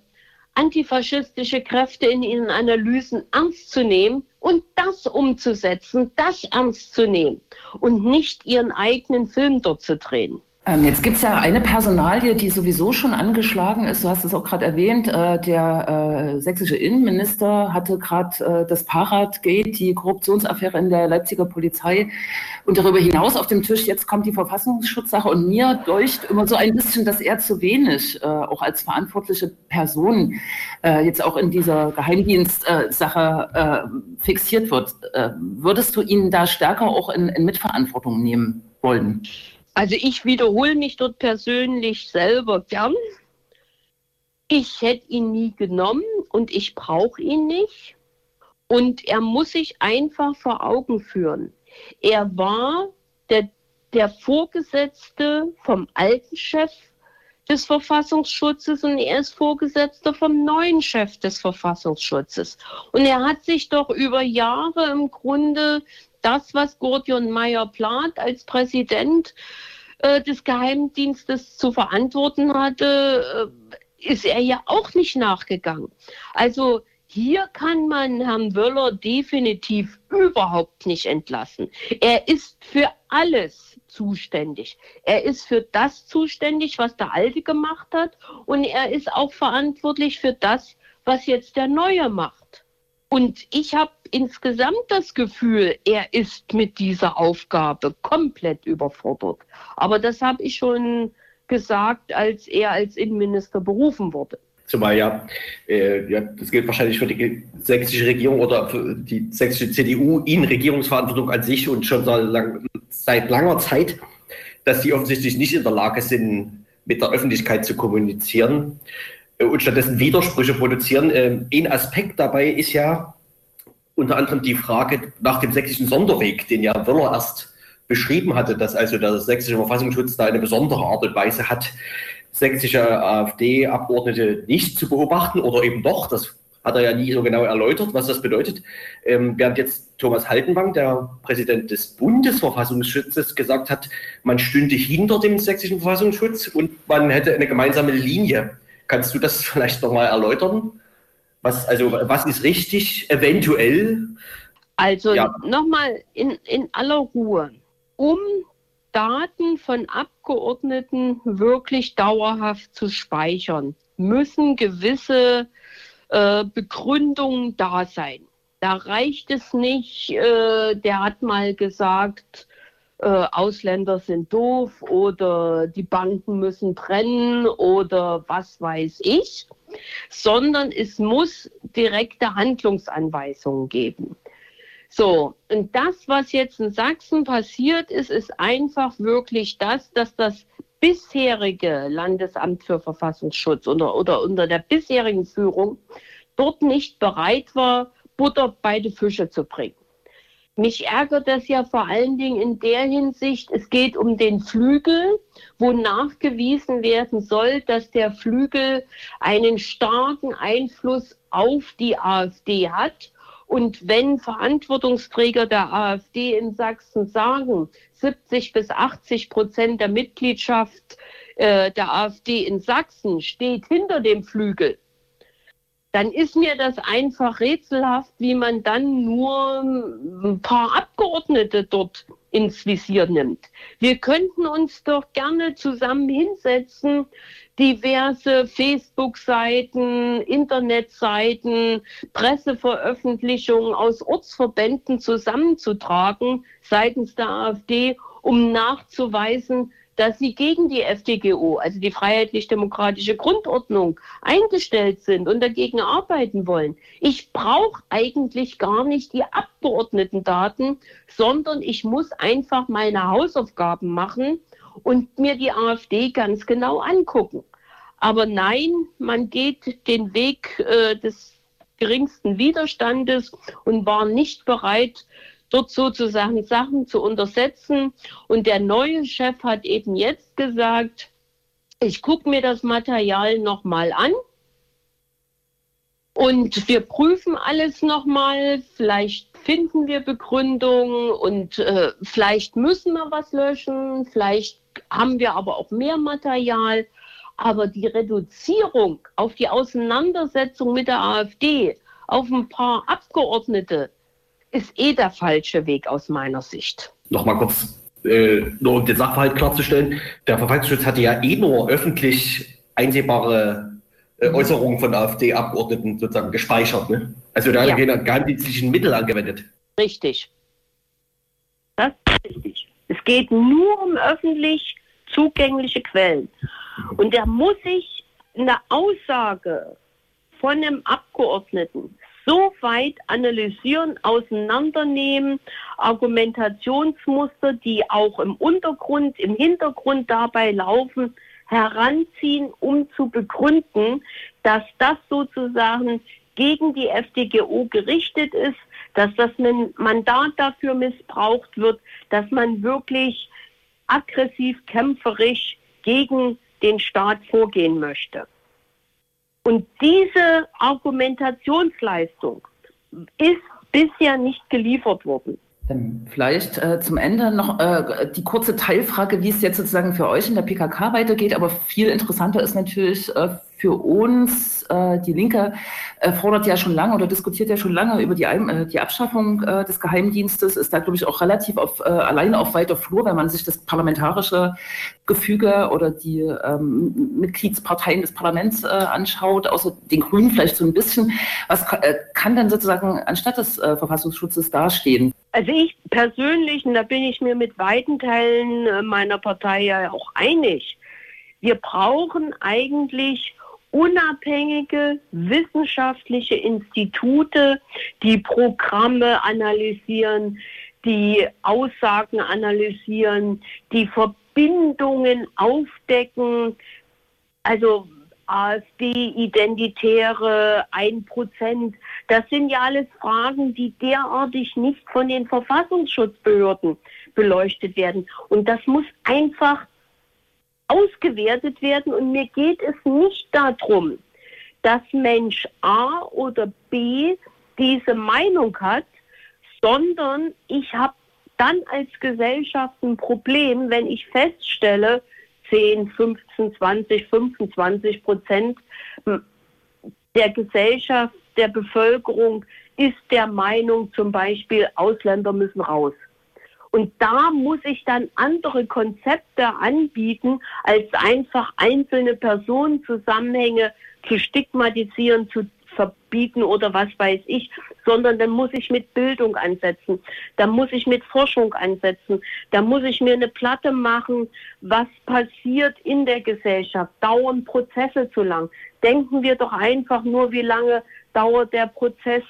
antifaschistische Kräfte in ihren Analysen ernst zu nehmen und das umzusetzen, das ernst zu nehmen und nicht ihren eigenen Film dort zu drehen. Ähm, jetzt gibt es ja eine Personalie, die sowieso schon angeschlagen ist. Du hast es auch gerade erwähnt. Äh, der äh, sächsische Innenminister hatte gerade äh, das Paradgate, die Korruptionsaffäre in der Leipziger Polizei und darüber hinaus auf dem Tisch. Jetzt kommt die Verfassungsschutzsache und mir deucht immer so ein bisschen, dass er zu wenig, auch als verantwortliche Person, jetzt auch in dieser Geheimdienstsache fixiert wird. würdest du ihn da stärker auch in, in Mitverantwortung nehmen wollen? Also ich wiederhole mich dort persönlich selber gern. Ich hätte ihn nie genommen und ich brauche ihn nicht. Und er muss sich einfach vor Augen führen. Er war der, der Vorgesetzte vom alten Chef des Verfassungsschutzes und er ist Vorgesetzter vom neuen Chef des Verfassungsschutzes. Und er hat sich doch über Jahre im Grunde das, was Gordion Meyer-Plath als Präsident äh, des Geheimdienstes zu verantworten hatte, äh, ist er ja auch nicht nachgegangen. Also hier kann man Herrn Wöller definitiv überhaupt nicht entlassen. Er ist für alles zuständig. Er ist für das zuständig, was der Alte gemacht hat und er ist auch verantwortlich für das, was jetzt der Neue macht. Und ich habe insgesamt das Gefühl, er ist mit dieser Aufgabe komplett überfordert. Aber das habe ich schon gesagt, als er als Innenminister berufen wurde. Zumal ja, äh, ja, das gilt wahrscheinlich für die sächsische Regierung oder für die sächsische CDU in Regierungsverantwortung an sich und schon seit, lang, seit langer Zeit, dass sie offensichtlich nicht in der Lage sind, mit der Öffentlichkeit zu kommunizieren. Und stattdessen Widersprüche produzieren. Ähm, ein Aspekt dabei ist ja unter anderem die Frage nach dem sächsischen Sonderweg, den ja Wöller erst beschrieben hatte, dass also der sächsische Verfassungsschutz da eine besondere Art und Weise hat, sächsische AfD-Abgeordnete nicht zu beobachten oder eben doch. Das hat er ja nie so genau erläutert, was das bedeutet. Ähm, während jetzt Thomas Haltenwang, der Präsident des Bundesverfassungsschutzes, gesagt hat, man stünde hinter dem sächsischen Verfassungsschutz und man hätte eine gemeinsame Linie. Kannst du das vielleicht nochmal erläutern? Was, also, was ist richtig, eventuell? Also ja. nochmal in, in aller Ruhe. Um Daten von Abgeordneten wirklich dauerhaft zu speichern, müssen gewisse äh, Begründungen da sein. Da reicht es nicht, äh, der hat mal gesagt, äh, Ausländer sind doof oder die Banken müssen trennen oder was weiß ich, sondern es muss direkte Handlungsanweisungen geben. So, und das, was jetzt in Sachsen passiert ist, ist einfach wirklich das, dass das bisherige Landesamt für Verfassungsschutz oder, oder unter der bisherigen Führung dort nicht bereit war, Butter bei die Fische zu bringen. Mich ärgert das ja vor allen Dingen in der Hinsicht, es geht um den Flügel, wo nachgewiesen werden soll, dass der Flügel einen starken Einfluss auf die AfD hat. Und wenn Verantwortungsträger der AfD in Sachsen sagen, 70 bis 80 Prozent der Mitgliedschaft äh, der AfD in Sachsen steht hinter dem Flügel, dann ist mir das einfach rätselhaft, wie man dann nur ein paar Abgeordnete dort ins Visier nimmt. Wir könnten uns doch gerne zusammen hinsetzen, diverse Facebook-Seiten, Internetseiten, Presseveröffentlichungen aus Ortsverbänden zusammenzutragen seitens der AfD, um nachzuweisen, dass sie gegen die FDGO, also die freiheitlich-demokratische Grundordnung, eingestellt sind und dagegen arbeiten wollen. Ich brauche eigentlich gar nicht die Abgeordnetendaten, sondern ich muss einfach meine Hausaufgaben machen und mir die AfD ganz genau angucken. Aber nein, man geht den Weg äh, des geringsten Widerstandes und war nicht bereit, dort sozusagen Sachen zu untersetzen. Und der neue Chef hat eben jetzt gesagt, ich gucke mir das Material nochmal an. Und wir prüfen alles nochmal. Vielleicht finden wir Begründungen und äh, vielleicht müssen wir was löschen. Vielleicht haben wir aber auch mehr Material. Aber die Reduzierung auf die Auseinandersetzung mit der AfD, auf ein paar Abgeordnete, ist eh der falsche Weg aus meiner Sicht. Nochmal kurz, äh, nur um den Sachverhalt klarzustellen. Der Verfassungsschutz hatte ja eh nur öffentlich einsehbare äh, Äußerungen von AfD-Abgeordneten sozusagen gespeichert. Ne? Also da ja. keine geheimdienstlichen Mittel angewendet. Richtig. Das ist richtig. Es geht nur um öffentlich zugängliche Quellen. Und da muss ich eine Aussage von einem Abgeordneten so weit analysieren, auseinandernehmen, Argumentationsmuster, die auch im Untergrund, im Hintergrund dabei laufen, heranziehen, um zu begründen, dass das sozusagen gegen die FDGO gerichtet ist, dass das Mandat dafür missbraucht wird, dass man wirklich aggressiv, kämpferisch gegen den Staat vorgehen möchte. Und diese Argumentationsleistung ist bisher nicht geliefert worden. Dann vielleicht äh, zum Ende noch äh, die kurze Teilfrage, wie es jetzt sozusagen für euch in der PKK weitergeht. Aber viel interessanter ist natürlich äh, für uns, äh, die Linke äh, fordert ja schon lange oder diskutiert ja schon lange über die, äh, die Abschaffung äh, des Geheimdienstes, ist da, glaube ich, auch relativ auf, äh, alleine auf weiter Flur, wenn man sich das parlamentarische Gefüge oder die ähm, Mitgliedsparteien des Parlaments äh, anschaut, außer den Grünen vielleicht so ein bisschen. Was kann denn sozusagen anstatt des Verfassungsschutzes dastehen? Also ich persönlich, und da bin ich mir mit weiten Teilen meiner Partei ja auch einig, wir brauchen eigentlich unabhängige wissenschaftliche Institute, die Programme analysieren, die Aussagen analysieren, die Verbindungen aufdecken. Also AfD-Identitäre, 1%. Das sind ja alles Fragen, die derartig nicht von den Verfassungsschutzbehörden beleuchtet werden. Und das muss einfach ausgewertet werden. Und mir geht es nicht darum, dass Mensch A oder B diese Meinung hat, sondern ich habe dann als Gesellschaft ein Problem, wenn ich feststelle, 10, 15, 20, 25 Prozent der Gesellschaft, der Bevölkerung ist der Meinung zum Beispiel, Ausländer müssen raus. Und da muss ich dann andere Konzepte anbieten, als einfach einzelne Personenzusammenhänge zu stigmatisieren, zu verbieten oder was weiß ich, sondern dann muss ich mit Bildung ansetzen, da muss ich mit Forschung ansetzen, da muss ich mir eine Platte machen, was passiert in der Gesellschaft, dauern Prozesse zu lang. Denken wir doch einfach nur, wie lange dauert der Prozess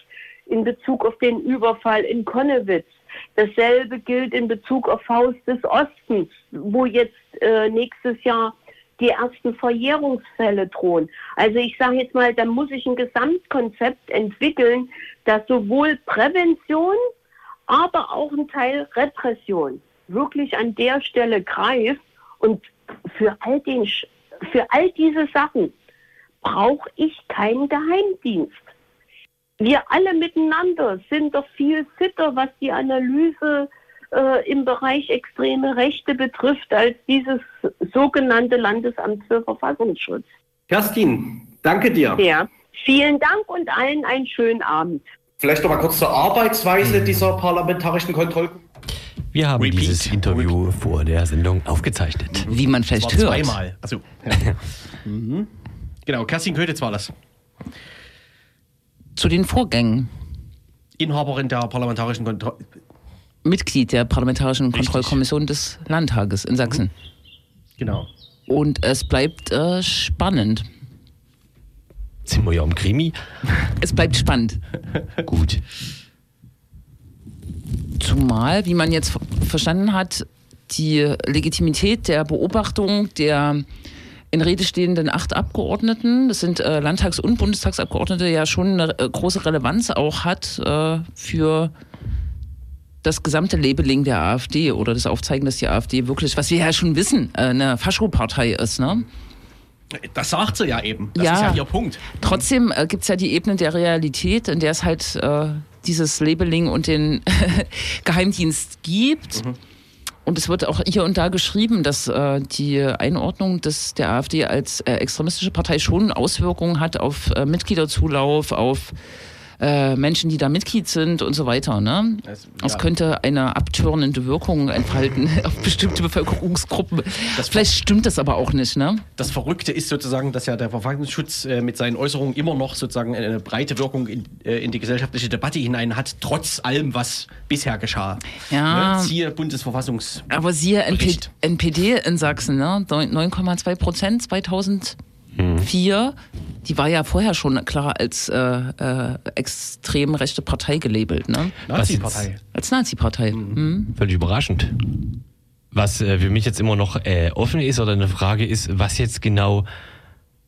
in Bezug auf den Überfall in Konnewitz. Dasselbe gilt in Bezug auf Faust des Ostens, wo jetzt äh, nächstes Jahr die ersten Verjährungsfälle drohen. Also ich sage jetzt mal, da muss ich ein Gesamtkonzept entwickeln, das sowohl Prävention, aber auch ein Teil Repression wirklich an der Stelle greift. Und für all, den, für all diese Sachen brauche ich keinen Geheimdienst. Wir alle miteinander sind doch viel fitter, was die Analyse äh, im Bereich extreme Rechte betrifft, als dieses sogenannte Landesamt für Verfassungsschutz. Kerstin, danke dir. Ja, vielen Dank und allen einen schönen Abend. Vielleicht noch mal kurz zur Arbeitsweise dieser parlamentarischen Kontrollkommission. Wir haben Repeat. dieses Interview vor der Sendung aufgezeichnet. Wie man vielleicht hört. zweimal. Also, ja. mhm. Genau, Kerstin Kötitz war das. Zu den Vorgängen. Inhaberin der parlamentarischen Kontrolle. Mitglied der Parlamentarischen Richtig. Kontrollkommission des Landtages in Sachsen. Genau. Und es bleibt äh, spannend. Sind wir ja im Krimi? Es bleibt spannend. Gut. Zumal, wie man jetzt ver- verstanden hat, die Legitimität der Beobachtung der in Rede stehenden acht Abgeordneten, das sind äh, Landtags- und Bundestagsabgeordnete, ja schon eine äh, große Relevanz auch hat äh, für das gesamte Labeling der AfD oder das Aufzeigen, dass die AfD wirklich, was wir ja schon wissen, äh, eine Faschopartei ist. Ne? Das sagt sie ja eben. Das Ja. ist ja ihr Punkt. Trotzdem äh, gibt es ja die Ebene der Realität, in der es halt äh, dieses Labeling und den Geheimdienst gibt. Und es wird auch hier und da geschrieben, dass äh, die Einordnung des, der AfD als äh, extremistische Partei schon Auswirkungen hat auf äh, Mitgliederzulauf, auf äh, Menschen, die da Mitglied sind und so weiter. Ne? Das- Es ja. könnte eine abtörnende Wirkung entfalten auf bestimmte Bevölkerungsgruppen. Das- Vielleicht stimmt das aber auch nicht. Ne? Das Verrückte ist sozusagen, dass ja der Verfassungsschutz äh, mit seinen Äußerungen immer noch sozusagen eine breite Wirkung in, äh, in die gesellschaftliche Debatte hinein hat, trotz allem, was bisher geschah. Ja. Ne? Siehe Bundesverfassungs. Aber siehe NP. NPD in Sachsen, ne? 9,2 Prozent 2004. Die war ja vorher schon klar als äh, äh, extrem rechte Partei gelabelt, ne? Nazi-Partei. Als Nazi-Partei. Mhm. Völlig überraschend. Was äh, für mich jetzt immer noch äh, offen ist oder eine Frage ist, was jetzt genau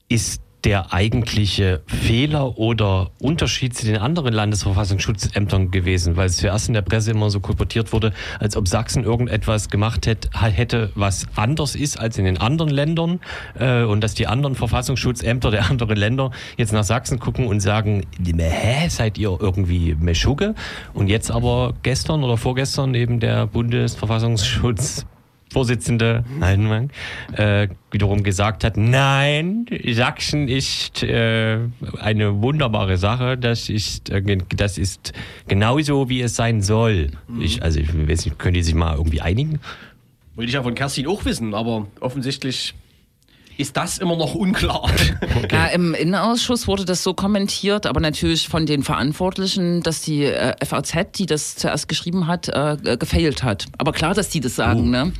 ist der eigentliche Fehler oder Unterschied zu den anderen Landesverfassungsschutzämtern gewesen? Weil es zuerst in der Presse immer so kolportiert wurde, als ob Sachsen irgendetwas gemacht hätte, was anders ist als in den anderen Ländern äh, und dass die anderen Verfassungsschutzämter der anderen Länder jetzt nach Sachsen gucken und sagen, hä, seid ihr irgendwie Meschugge? Und jetzt aber gestern oder vorgestern eben der Bundesverfassungsschutz Vorsitzende Heidenmann äh, wiederum gesagt hat, nein, Sachsen ist äh, eine wunderbare Sache, das ist, äh, das ist genauso, wie es sein soll. Ich, also ich weiß nicht, können die sich mal irgendwie einigen? Wollte ich ja von Kerstin auch wissen, aber offensichtlich ist das immer noch unklar. Ja, im Innenausschuss wurde das so kommentiert, aber natürlich von den Verantwortlichen, dass die äh, FAZ, die das zuerst geschrieben hat, äh, gefailt hat. Aber klar, dass die das sagen, ne?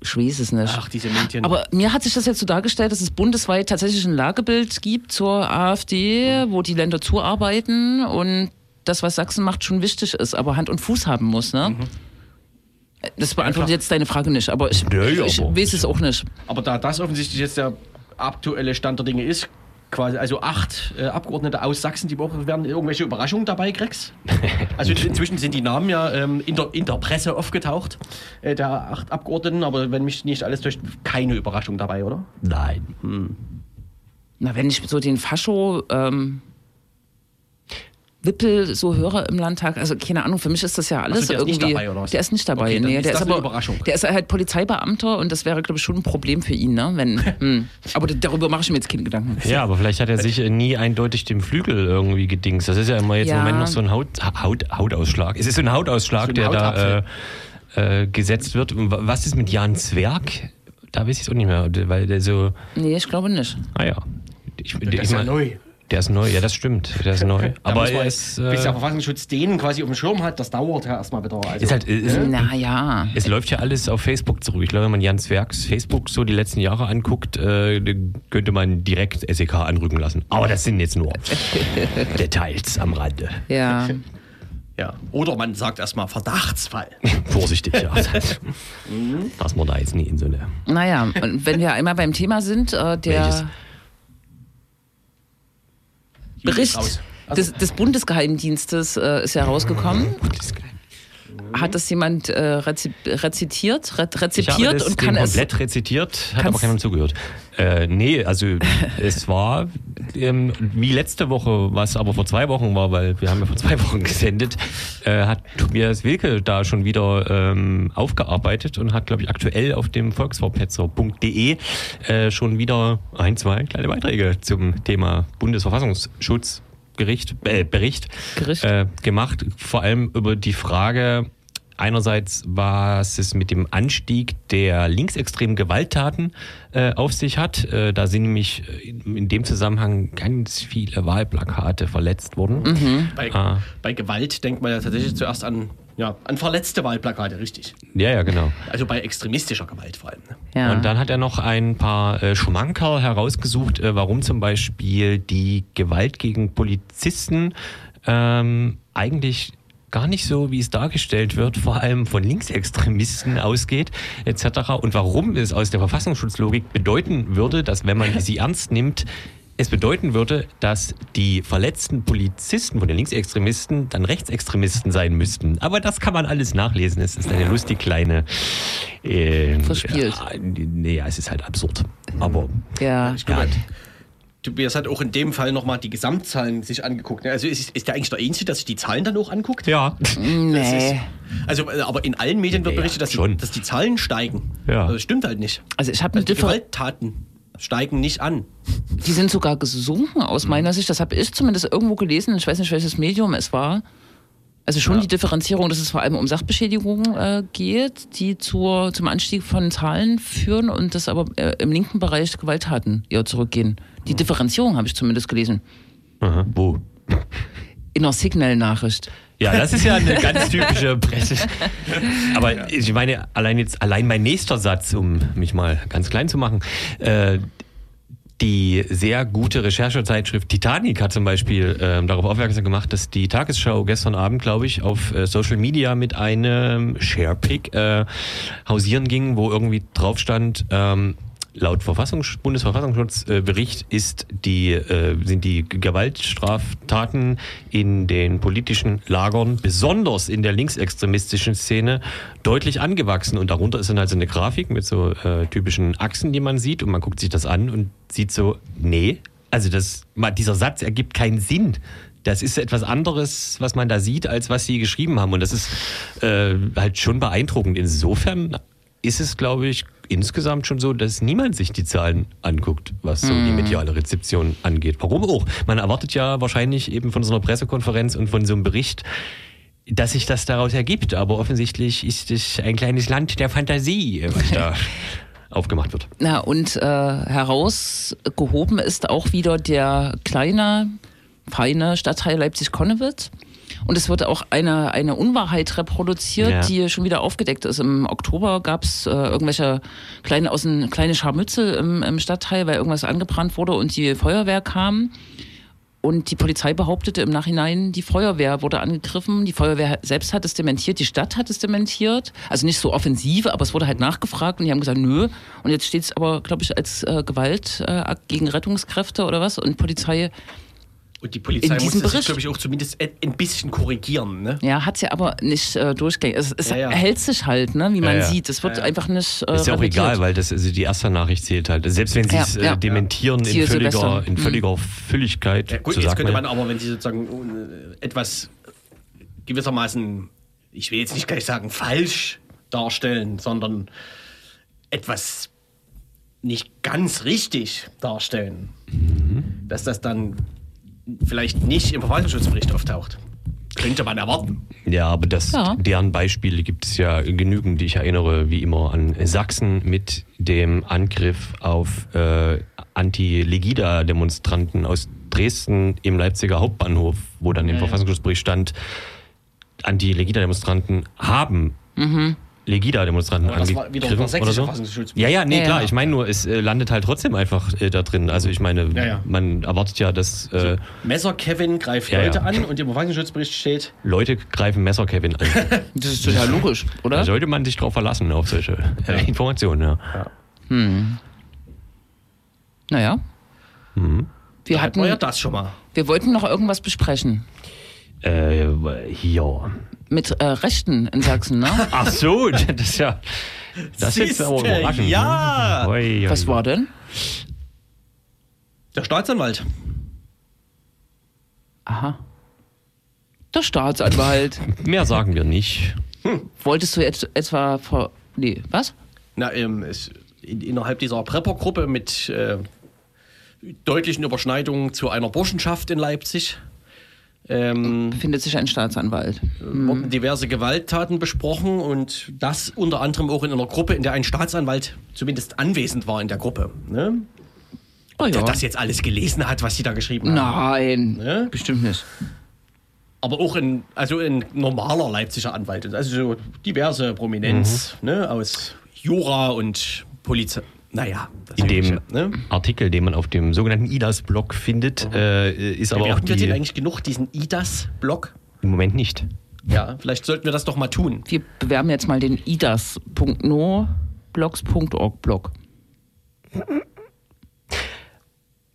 Ich weiß es nicht. Ach, diese Medien. Aber mir hat sich das jetzt so dargestellt, dass es bundesweit tatsächlich ein Lagebild gibt zur AfD, wo die Länder zuarbeiten und das, was Sachsen macht, schon wichtig ist, aber Hand und Fuß haben muss, ne? Das beantwortet klar. jetzt deine Frage nicht, aber ich, Ja, ja, ich aber- weiß es auch nicht. Aber da das offensichtlich jetzt der aktuelle Stand der Dinge ist. Quasi, also acht äh, Abgeordnete aus Sachsen die Woche werden irgendwelche Überraschungen dabei, Grex. Also inzwischen sind die Namen ja ähm, in, der, in der Presse aufgetaucht, äh, der acht Abgeordneten, aber wenn mich nicht alles täuscht, keine Überraschung dabei, oder? Nein. Na, wenn ich so den Fascho ähm, Wippel so höre im Landtag, also keine Ahnung, für mich ist das ja alles so, der ist irgendwie. nicht dabei, oder was? Der ist nicht dabei, Okay, nee, ist der das ist eine aber Überraschung. der ist halt Polizeibeamter und das wäre glaube ich schon ein Problem für ihn, ne, wenn hm. aber darüber mache ich mir jetzt keine Gedanken. Ja, aber vielleicht hat er sich nie eindeutig dem Flügel irgendwie gedingst. Das ist ja immer jetzt Ja. im Moment noch so ein Haut, Haut, Hautausschlag. Es ist so ein Hautausschlag, So ein der Hautapfel. da äh, äh, gesetzt wird. Was ist mit Jan Zwerg? Da weiß ich es auch nicht mehr, weil der so, Nee, ich glaube nicht. ah ja. Ich, Der ich ist ja neu. Der ist neu, ja, das stimmt. Der ist neu. Aber er jetzt- ist, bis der äh, Verfassungsschutz den quasi auf dem Schirm hat, das dauert ja erstmal wieder. Also, ist halt, ist, Na ja. Es läuft ja alles auf Facebook zurück. Ich glaube, wenn man Jan Zwergs Facebook so die letzten Jahre anguckt, äh, könnte man direkt SEK anrücken lassen. Aber das sind jetzt nur Details am Rande. Ja. ja. Oder man sagt erstmal Verdachtsfall. Vorsichtig, ja. Dass man da jetzt nie in so eine. Naja, und wenn wir einmal beim Thema sind, äh, Welches? Bericht des, des Bundesgeheimdienstes äh, ist ja rausgekommen. Hat das jemand äh, rezi rezitiert, re Ich habe rezipiert das und kann es. komplett rezitiert, hat aber keinem zugehört. Äh, nee, also es war ähm, wie letzte Woche, was aber vor zwei Wochen war, weil wir haben ja vor zwei Wochen gesendet, äh, hat Tobias Wilke da schon wieder ähm, aufgearbeitet und hat, glaube ich, aktuell auf dem volksverpetzer.de äh, schon wieder ein, zwei kleine Beiträge zum Thema Bundesverfassungsschutz Gericht, äh, Bericht Gericht. Äh, gemacht, vor allem über die Frage, einerseits, was es mit dem Anstieg der linksextremen Gewalttaten äh, auf sich hat. Äh, da sind nämlich in, in dem Zusammenhang ganz viele Wahlplakate verletzt worden. Bei, Ah. bei Gewalt denkt man ja tatsächlich zuerst an, ja, an verletzte Wahlplakate, richtig. Ja, ja, genau. Also bei extremistischer Gewalt vor allem. Ne? Ja. Und dann hat er noch ein paar äh, Schmankerl herausgesucht, äh, warum zum Beispiel die Gewalt gegen Polizisten ähm, eigentlich gar nicht so, wie es dargestellt wird, vor allem von Linksextremisten ausgeht, etc. Und warum es aus der Verfassungsschutzlogik bedeuten würde, dass wenn man sie ernst nimmt, es bedeuten würde, dass die verletzten Polizisten von den Linksextremisten dann Rechtsextremisten sein müssten. Aber das kann man alles nachlesen. Es ist eine lustig kleine. Äh, Verspielt. Ja, nee, ja, es ist halt absurd. Aber ja. Ich glaube, Tobias hat auch in dem Fall nochmal die Gesamtzahlen sich angeguckt. Ne? Also ist, ist der eigentlich der Einzige, dass sich die Zahlen dann auch anguckt? ja, Nee. Also, äh, aber in allen Medien wird Ja, berichtet, dass die, schon. dass die Zahlen steigen. Ja. Also das stimmt halt nicht. Also ich habe eine Also die. Gewalttaten steigen nicht an. Die sind sogar gesunken aus meiner Sicht. Das habe ich zumindest irgendwo gelesen. Ich weiß nicht, welches Medium es war. Also schon die Differenzierung, dass es vor allem um Sachbeschädigungen äh, geht, die zur, zum Anstieg von Zahlen führen und dass aber äh, im linken Bereich Gewalttaten eher zurückgehen. Die Differenzierung habe ich zumindest gelesen. Aha, wo? In einer Signal-Nachricht. Ja, das ist ja eine ganz typische Presse. Aber ich meine, allein jetzt, allein mein nächster Satz, um mich mal ganz klein zu machen, äh, die sehr gute Recherchezeitschrift Titanic hat zum Beispiel ähm, darauf aufmerksam gemacht, dass die Tagesschau gestern Abend, glaube ich, auf äh, Social Media mit einem Sharepick äh, hausieren ging, wo irgendwie drauf stand, ähm, laut Verfassungs Bundesverfassungsschutzbericht äh, ist die, äh, sind die Gewaltstraftaten in den politischen Lagern, besonders in der linksextremistischen Szene, deutlich angewachsen. Und darunter ist dann halt so eine Grafik mit so äh, typischen Achsen, die man sieht. Und man guckt sich das an und sieht so, nee, also das, dieser Satz ergibt keinen Sinn. Das ist etwas anderes, was man da sieht, als was sie geschrieben haben. Und das ist äh, halt schon beeindruckend. Insofern ist es, glaube ich, insgesamt schon so, dass niemand sich die Zahlen anguckt, was so die mediale Rezeption angeht. Warum auch? Man erwartet ja wahrscheinlich eben von so einer Pressekonferenz und von so einem Bericht, dass sich das daraus ergibt. Aber offensichtlich ist es ein kleines Land der Fantasie, was da aufgemacht wird. Na, und äh, herausgehoben ist auch wieder der kleine, feine Stadtteil Leipzig-Konnewitz. Und es wird auch eine, eine Unwahrheit reproduziert, Ja. die schon wieder aufgedeckt ist. Im Oktober gab es äh, irgendwelche kleine, außen, kleine Scharmützel im, im Stadtteil, weil irgendwas angebrannt wurde und die Feuerwehr kam. Und die Polizei behauptete im Nachhinein, die Feuerwehr wurde angegriffen. Die Feuerwehr selbst hat es dementiert, die Stadt hat es dementiert. Also nicht so offensive, aber es wurde halt nachgefragt und die haben gesagt, nö. Und jetzt steht es aber, glaube ich, als äh, Gewalt äh, gegen Rettungskräfte oder was. Und Polizei Und die Polizei In diesem musste sich, Bericht- glaube ich, auch zumindest ein bisschen korrigieren. Ne? Ja, hat sie aber nicht äh, durchgängig. Es, es Ja, ja. hält sich halt, ne, wie man Ja, ja. sieht. Es wird einfach nicht. Äh, Ist ja auch revidiert. egal, weil das also die erste Nachricht zählt halt. Selbst wenn sie Ja, es äh, ja. dementieren in völliger, in völliger Fülligkeit. Ja, gut, so jetzt könnte man man aber, wenn sie sozusagen äh, etwas gewissermaßen, ich will jetzt nicht gleich sagen falsch darstellen, sondern etwas nicht ganz richtig darstellen, Mhm. dass das dann vielleicht nicht im Verwaltungsschutzbericht auftaucht. Könnte man erwarten. Ja, aber das, Ja. deren Beispiele gibt es ja genügend. Ich erinnere wie immer an Sachsen mit dem Angriff auf äh, Anti-Legida-Demonstranten aus Dresden im Leipziger Hauptbahnhof, wo dann im Verfassungsschutzbericht stand, Anti-Legida-Demonstranten haben Legida-Demonstranten wieder angegriffen der oder so. Ja, ja, nee, Ja, klar. ja. Ich meine nur, es äh, landet halt trotzdem einfach äh, da drin. Also ich meine, Ja, ja. man erwartet ja, dass äh, Messer Kevin greift Ja, Leute ja. an und im Verfassungsschutzbericht steht, Leute greifen Messer Kevin an. Das ist total logisch, oder? Da sollte man sich drauf verlassen, auf solche äh, Informationen. Ja. Naja. Mhm. Wir, hatten wir ja hatten, das schon mal. wir wollten noch irgendwas besprechen. Äh, ja. Mit äh, Rechten in Sachsen, ne? Ach so, das ist ja. Das ist jetzt aber überraschend. ja. ne? Ui, ui. Was war denn? Der Staatsanwalt. Aha. Der Staatsanwalt. Mehr sagen wir nicht. Wolltest du et etwa vor. Nee, was? Na, ähm, es, in, innerhalb dieser Prepper-Gruppe mit äh, deutlichen Überschneidungen zu einer Burschenschaft in Leipzig ähm, Befindet sich ein Staatsanwalt. wurden diverse Gewalttaten besprochen und das unter anderem auch in einer Gruppe, in der ein Staatsanwalt zumindest anwesend war in der Gruppe. Ne? Oh Der ja. das jetzt alles gelesen hat, was sie da geschrieben haben. Nein, Ne? bestimmt nicht. Aber auch ein, also ein normaler Leipziger Anwalt. Also so diverse Prominenz ne, aus Jura und Polizei. Naja, das In dem Übliche, ne? Artikel, den man auf dem sogenannten IDAS-Blog findet, äh, ist aber wir auch hatten wir den die. eigentlich genug, diesen IDAS-Blog? Im Moment nicht. Ja, vielleicht sollten wir das doch mal tun. Wir bewerben jetzt mal den idas.no blogs.org Blog.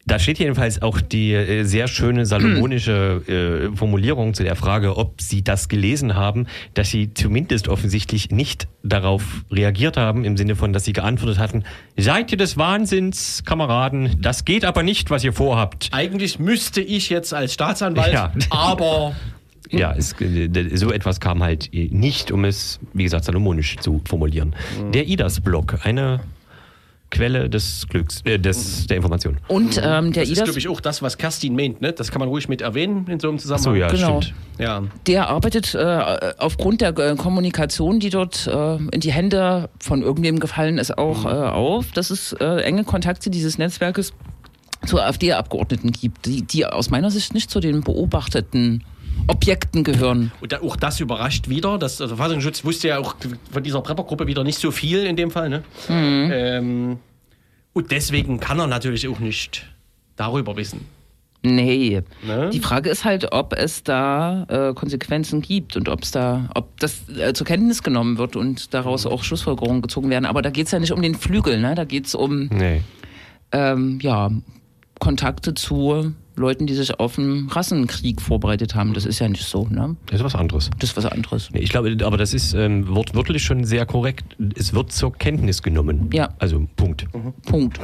Da steht jedenfalls auch die äh, sehr schöne salomonische äh, Formulierung zu der Frage, ob Sie das gelesen haben, dass Sie zumindest offensichtlich nicht darauf reagiert haben, im Sinne von, dass Sie geantwortet hatten, seid ihr des Wahnsinns, Kameraden, das geht aber nicht, was ihr vorhabt. Eigentlich müsste ich jetzt als Staatsanwalt, Ja. aber Ja, es, äh, so etwas kam halt nicht, um es, wie gesagt, salomonisch zu formulieren. Der IDAS-Blog, eine Quelle des Glücks, äh, des, der Information. Und ähm, der das ist, glaube ich, auch das, was Kerstin meint. Ne? Das kann man ruhig mit erwähnen in so einem So, Zusammenhang. ja, Genau. stimmt. ja. der arbeitet äh, aufgrund der äh, Kommunikation, die dort äh, in die Hände von irgendwem gefallen ist, auch äh, auf, dass es äh, enge Kontakte dieses Netzwerkes zu AfD-Abgeordneten gibt, die, die aus meiner Sicht nicht zu den beobachteten Objekten gehören. Und da, auch das überrascht wieder. Das, also Verfassungsschutz wusste ja auch von dieser Preppergruppe wieder nicht so viel in dem Fall. Ne? Ähm, und deswegen kann er natürlich auch nicht darüber wissen. Nee. Ne? Die Frage ist halt, ob es da äh, Konsequenzen gibt und ob es da, ob das äh, zur Kenntnis genommen wird und daraus auch Schlussfolgerungen gezogen werden. Aber da geht es ja nicht um den Flügel, ne? Da geht es um Nee. ähm, ja, Kontakte zu Leuten, die sich auf einen Rassenkrieg vorbereitet haben. Das ist ja nicht so, ne? Das ist was anderes. Das ist was anderes. Ich glaube, aber das ist ähm, wortwörtlich schon sehr korrekt. Es wird zur Kenntnis genommen. Ja. Also, Punkt. Punkt.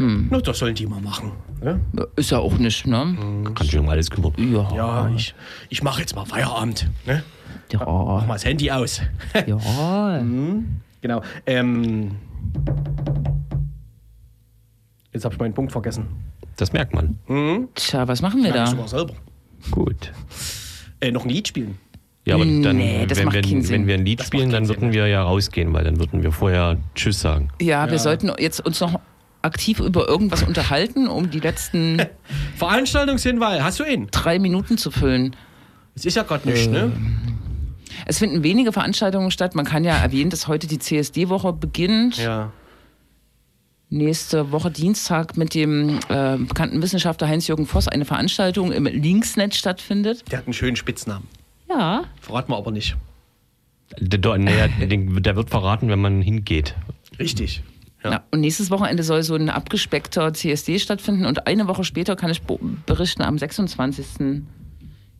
Na, das sollen die mal machen. Ne? Ist ja auch nicht, ne? Kann sich um alles kümmern. Ja. Ja, ich, ich mache jetzt mal Feierabend. Ne? Mach Ja. mal das Handy aus. ja. genau. Ähm, jetzt habe ich meinen Punkt vergessen. Das merkt man. Tja, was machen wir ich da? sogar selber. Gut. Äh, noch ein Lied spielen. Ja, aber dann, Nee, das wenn, wir, wenn wir ein Lied Das spielen, dann würden Sinn. wir ja rausgehen, weil dann würden wir vorher Tschüss sagen. Ja, wir sollten jetzt uns noch aktiv über irgendwas unterhalten, um die letzten Veranstaltungshinweis, hast du ihn? drei Minuten zu füllen. Es ist ja gerade nichts, ne? Es finden wenige Veranstaltungen statt. Man kann ja erwähnen, dass heute die CSD-Woche beginnt. Ja. Nächste Woche Dienstag mit dem äh, bekannten Wissenschaftler Heinz-Jürgen Voss eine Veranstaltung im Linksnet stattfindet. Der hat einen schönen Spitznamen. Ja. Verraten wir aber nicht. Der, der, der wird verraten, wenn man hingeht. Richtig. Ja. Ja. und nächstes Wochenende soll so ein abgespeckter CSD stattfinden und eine Woche später kann ich berichten, am 26.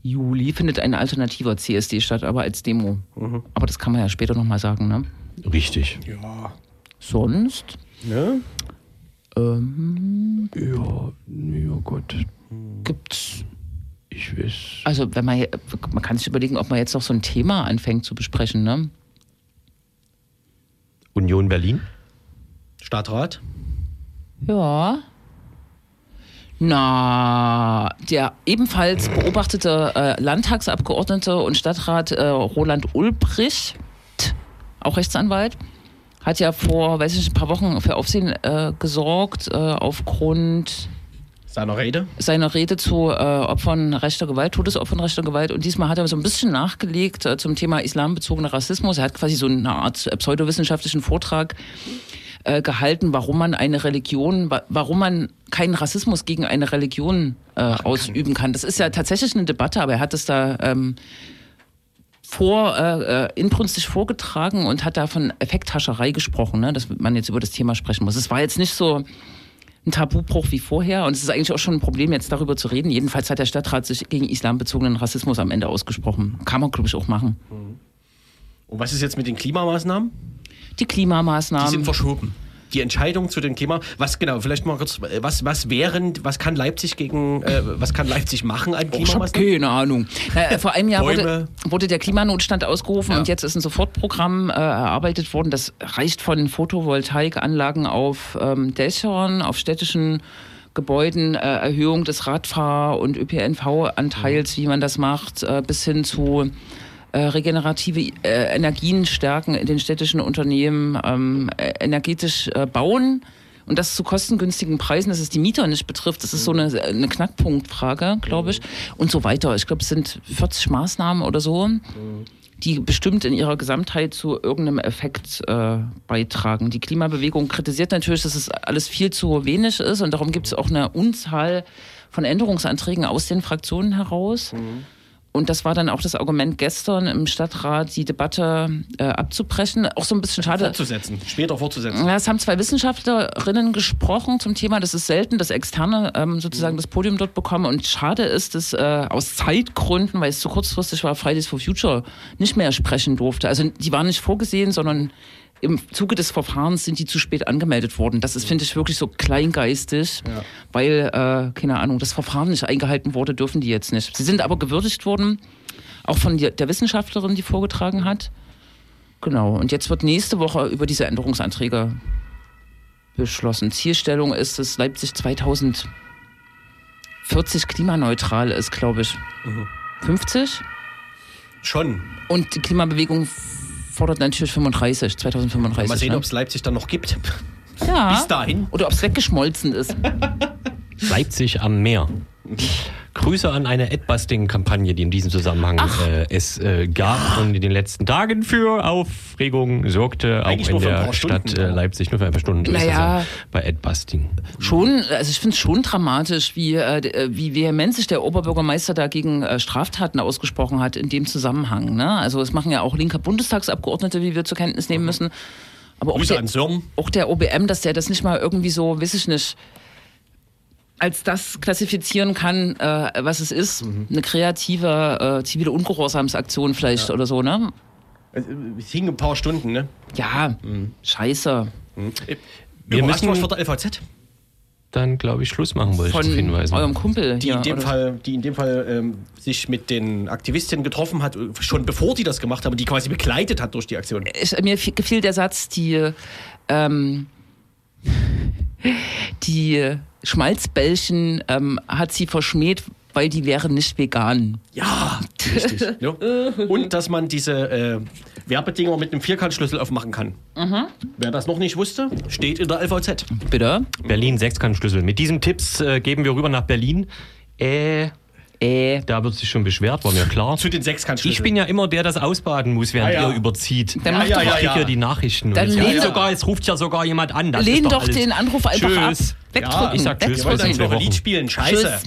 Juli findet ein alternativer CSD statt, aber als Demo. Aber das kann man ja später nochmal sagen, ne? Richtig. Ja. Sonst? Ne? Ähm, Ja, ja Gott. gibt's. Ich weiß. Also, wenn man, man kann sich überlegen, ob man jetzt noch so ein Thema anfängt zu besprechen, ne? Union Berlin? Stadtrat. Ja. Na, der ebenfalls beobachtete äh, Landtagsabgeordnete und Stadtrat äh, Roland Ulbricht, auch Rechtsanwalt, hat ja vor, weiß ich nicht, ein paar Wochen für Aufsehen äh, gesorgt äh, aufgrund Seiner Rede. seiner Rede zu äh, Opfern rechter Gewalt, Todesopfern rechter Gewalt. Und diesmal hat er so ein bisschen nachgelegt äh, zum Thema islambezogener Rassismus. Er hat quasi so eine Art pseudowissenschaftlichen Vortrag äh, gehalten, warum man eine Religion, wa warum man keinen Rassismus gegen eine Religion äh, ausüben kann. Das ist ja tatsächlich eine Debatte, aber er hat es da ähm, vor, äh, äh, inbrünstig vorgetragen und hat da von Effekthascherei gesprochen, ne, dass man jetzt über das Thema sprechen muss. Es war jetzt nicht so ein Tabubruch wie vorher und es ist eigentlich auch schon ein Problem, jetzt darüber zu reden. Jedenfalls hat der Stadtrat sich gegen islambezogenen Rassismus am Ende ausgesprochen. Kann man, glaube ich, auch machen. Und was ist jetzt mit den Klimamaßnahmen? Die Die sind Klimamaßnahmen. verschoben. Die Entscheidung zu den Klima, was genau, vielleicht mal kurz, was, was wären, was kann Leipzig gegen, äh, was kann Leipzig machen an Klimamaßnahmen? keine Ahnung. Na, vor einem Jahr wurde, wurde der Klimanotstand ausgerufen Ja. und jetzt ist ein Sofortprogramm äh, erarbeitet worden. Das reicht von Photovoltaikanlagen auf ähm, Dächern, auf städtischen Gebäuden, äh, Erhöhung des Radfahr- und ÖPNV-Anteils, wie man das macht, äh, bis hin zu äh, regenerative äh, Energien stärken in den städtischen Unternehmen, ähm, äh, energetisch äh, bauen und das zu kostengünstigen Preisen, dass es die Mieter nicht betrifft. Das ist so eine, eine Knackpunktfrage, glaube ich. Und so weiter. Ich glaube, es sind 40 Maßnahmen oder so, die bestimmt in ihrer Gesamtheit zu irgendeinem Effekt äh, beitragen. Die Klimabewegung kritisiert natürlich, dass es alles viel zu wenig ist und darum gibt es auch eine Unzahl von Änderungsanträgen aus den Fraktionen heraus. Und das war dann auch das Argument gestern im Stadtrat, die Debatte äh, abzubrechen. Auch so ein bisschen schade. Fortzusetzen, später fortzusetzen. Ja, es haben zwei Wissenschaftlerinnen gesprochen zum Thema. Das ist selten, dass Externe ähm, sozusagen das Podium dort bekommen. Und schade ist, dass äh, aus Zeitgründen, weil es zu kurzfristig war, Fridays for Future nicht mehr sprechen durfte. Also die waren nicht vorgesehen, sondern im Zuge des Verfahrens sind die zu spät angemeldet worden. Das ist, finde ich, wirklich so kleingeistig, weil, äh, keine Ahnung, das Verfahren nicht eingehalten wurde, dürfen die jetzt nicht. Sie sind aber gewürdigt worden, auch von der der Wissenschaftlerin, die vorgetragen hat. Genau. Und jetzt wird nächste Woche über diese Änderungsanträge beschlossen. Zielstellung ist, dass Leipzig 2040 klimaneutral ist, glaube ich. 50? Schon. Und die Klimabewegung fordert natürlich 35, 2035. Mal sehen, ne? ob es Leipzig dann noch gibt. ja. bis dahin. Oder ob es weggeschmolzen ist. Leipzig am Meer. Grüße an eine Adbusting-Kampagne, die in diesem Zusammenhang äh, es äh, gab und in den letzten Tagen für Aufregung sorgte, auch Eigentlich in für ein der Stadt Stunden, äh, Leipzig, nur für ein paar Stunden. Naja. ja bei Adbusting. Schon, also ich finde es schon dramatisch, wie, äh, äh, wie vehement sich der Oberbürgermeister dagegen Straftaten ausgesprochen hat in dem Zusammenhang. Ne? Also es machen ja auch linke Bundestagsabgeordnete, wie wir zur Kenntnis nehmen müssen. Aber auch der, auch der OBM, dass der das nicht mal irgendwie so, weiß ich nicht, als das klassifizieren kann, äh, was es ist. Eine kreative äh, zivile Ungehorsamsaktion vielleicht oder so, ne? Es hing ein paar Stunden, ne? Ja, scheiße. Wir Überrascht müssen- was von der LVZ, Dann, glaube ich, Schluss machen, wollte ich Von darauf hinweisen. eurem Kumpel die hier. in dem oder? Fall, die in dem Fall ähm, sich mit den Aktivistinnen getroffen hat, schon bevor die das gemacht haben, die quasi begleitet hat durch die Aktion. ich, mir gefiel der Satz, die, ähm, die Schmalzbällchen ähm, hat sie verschmäht, weil die wären nicht vegan. Ja, richtig. ja. Und dass man diese äh, Werbedinger mit einem Vierkantschlüssel aufmachen kann. Wer das noch nicht wusste, steht in der LVZ. Bitte? Berlin Sechskantschlüssel. Mit diesen Tipps äh, geben wir rüber nach Berlin. Äh, Äh, Da wird sich schon beschwert, war mir klar. Zu den Sechskantschlüsseln. Ich bin ja immer der, das ausbaden muss, während Ah, ja. ihr überzieht. Dann Ja, mach ja, doch ich ja, krieg ja. ja die Nachrichten. Dann und ruft doch- sogar, es ruft ja sogar jemand an. Das lehn ist doch alles- den Anruf einfach Tschüss. ab. Wegdrücken. Ja, ich sag tschüss, Wir wegdrücken. wollen bis in eigentlich noch ein. Lied spielen. Scheiße. Tschüss.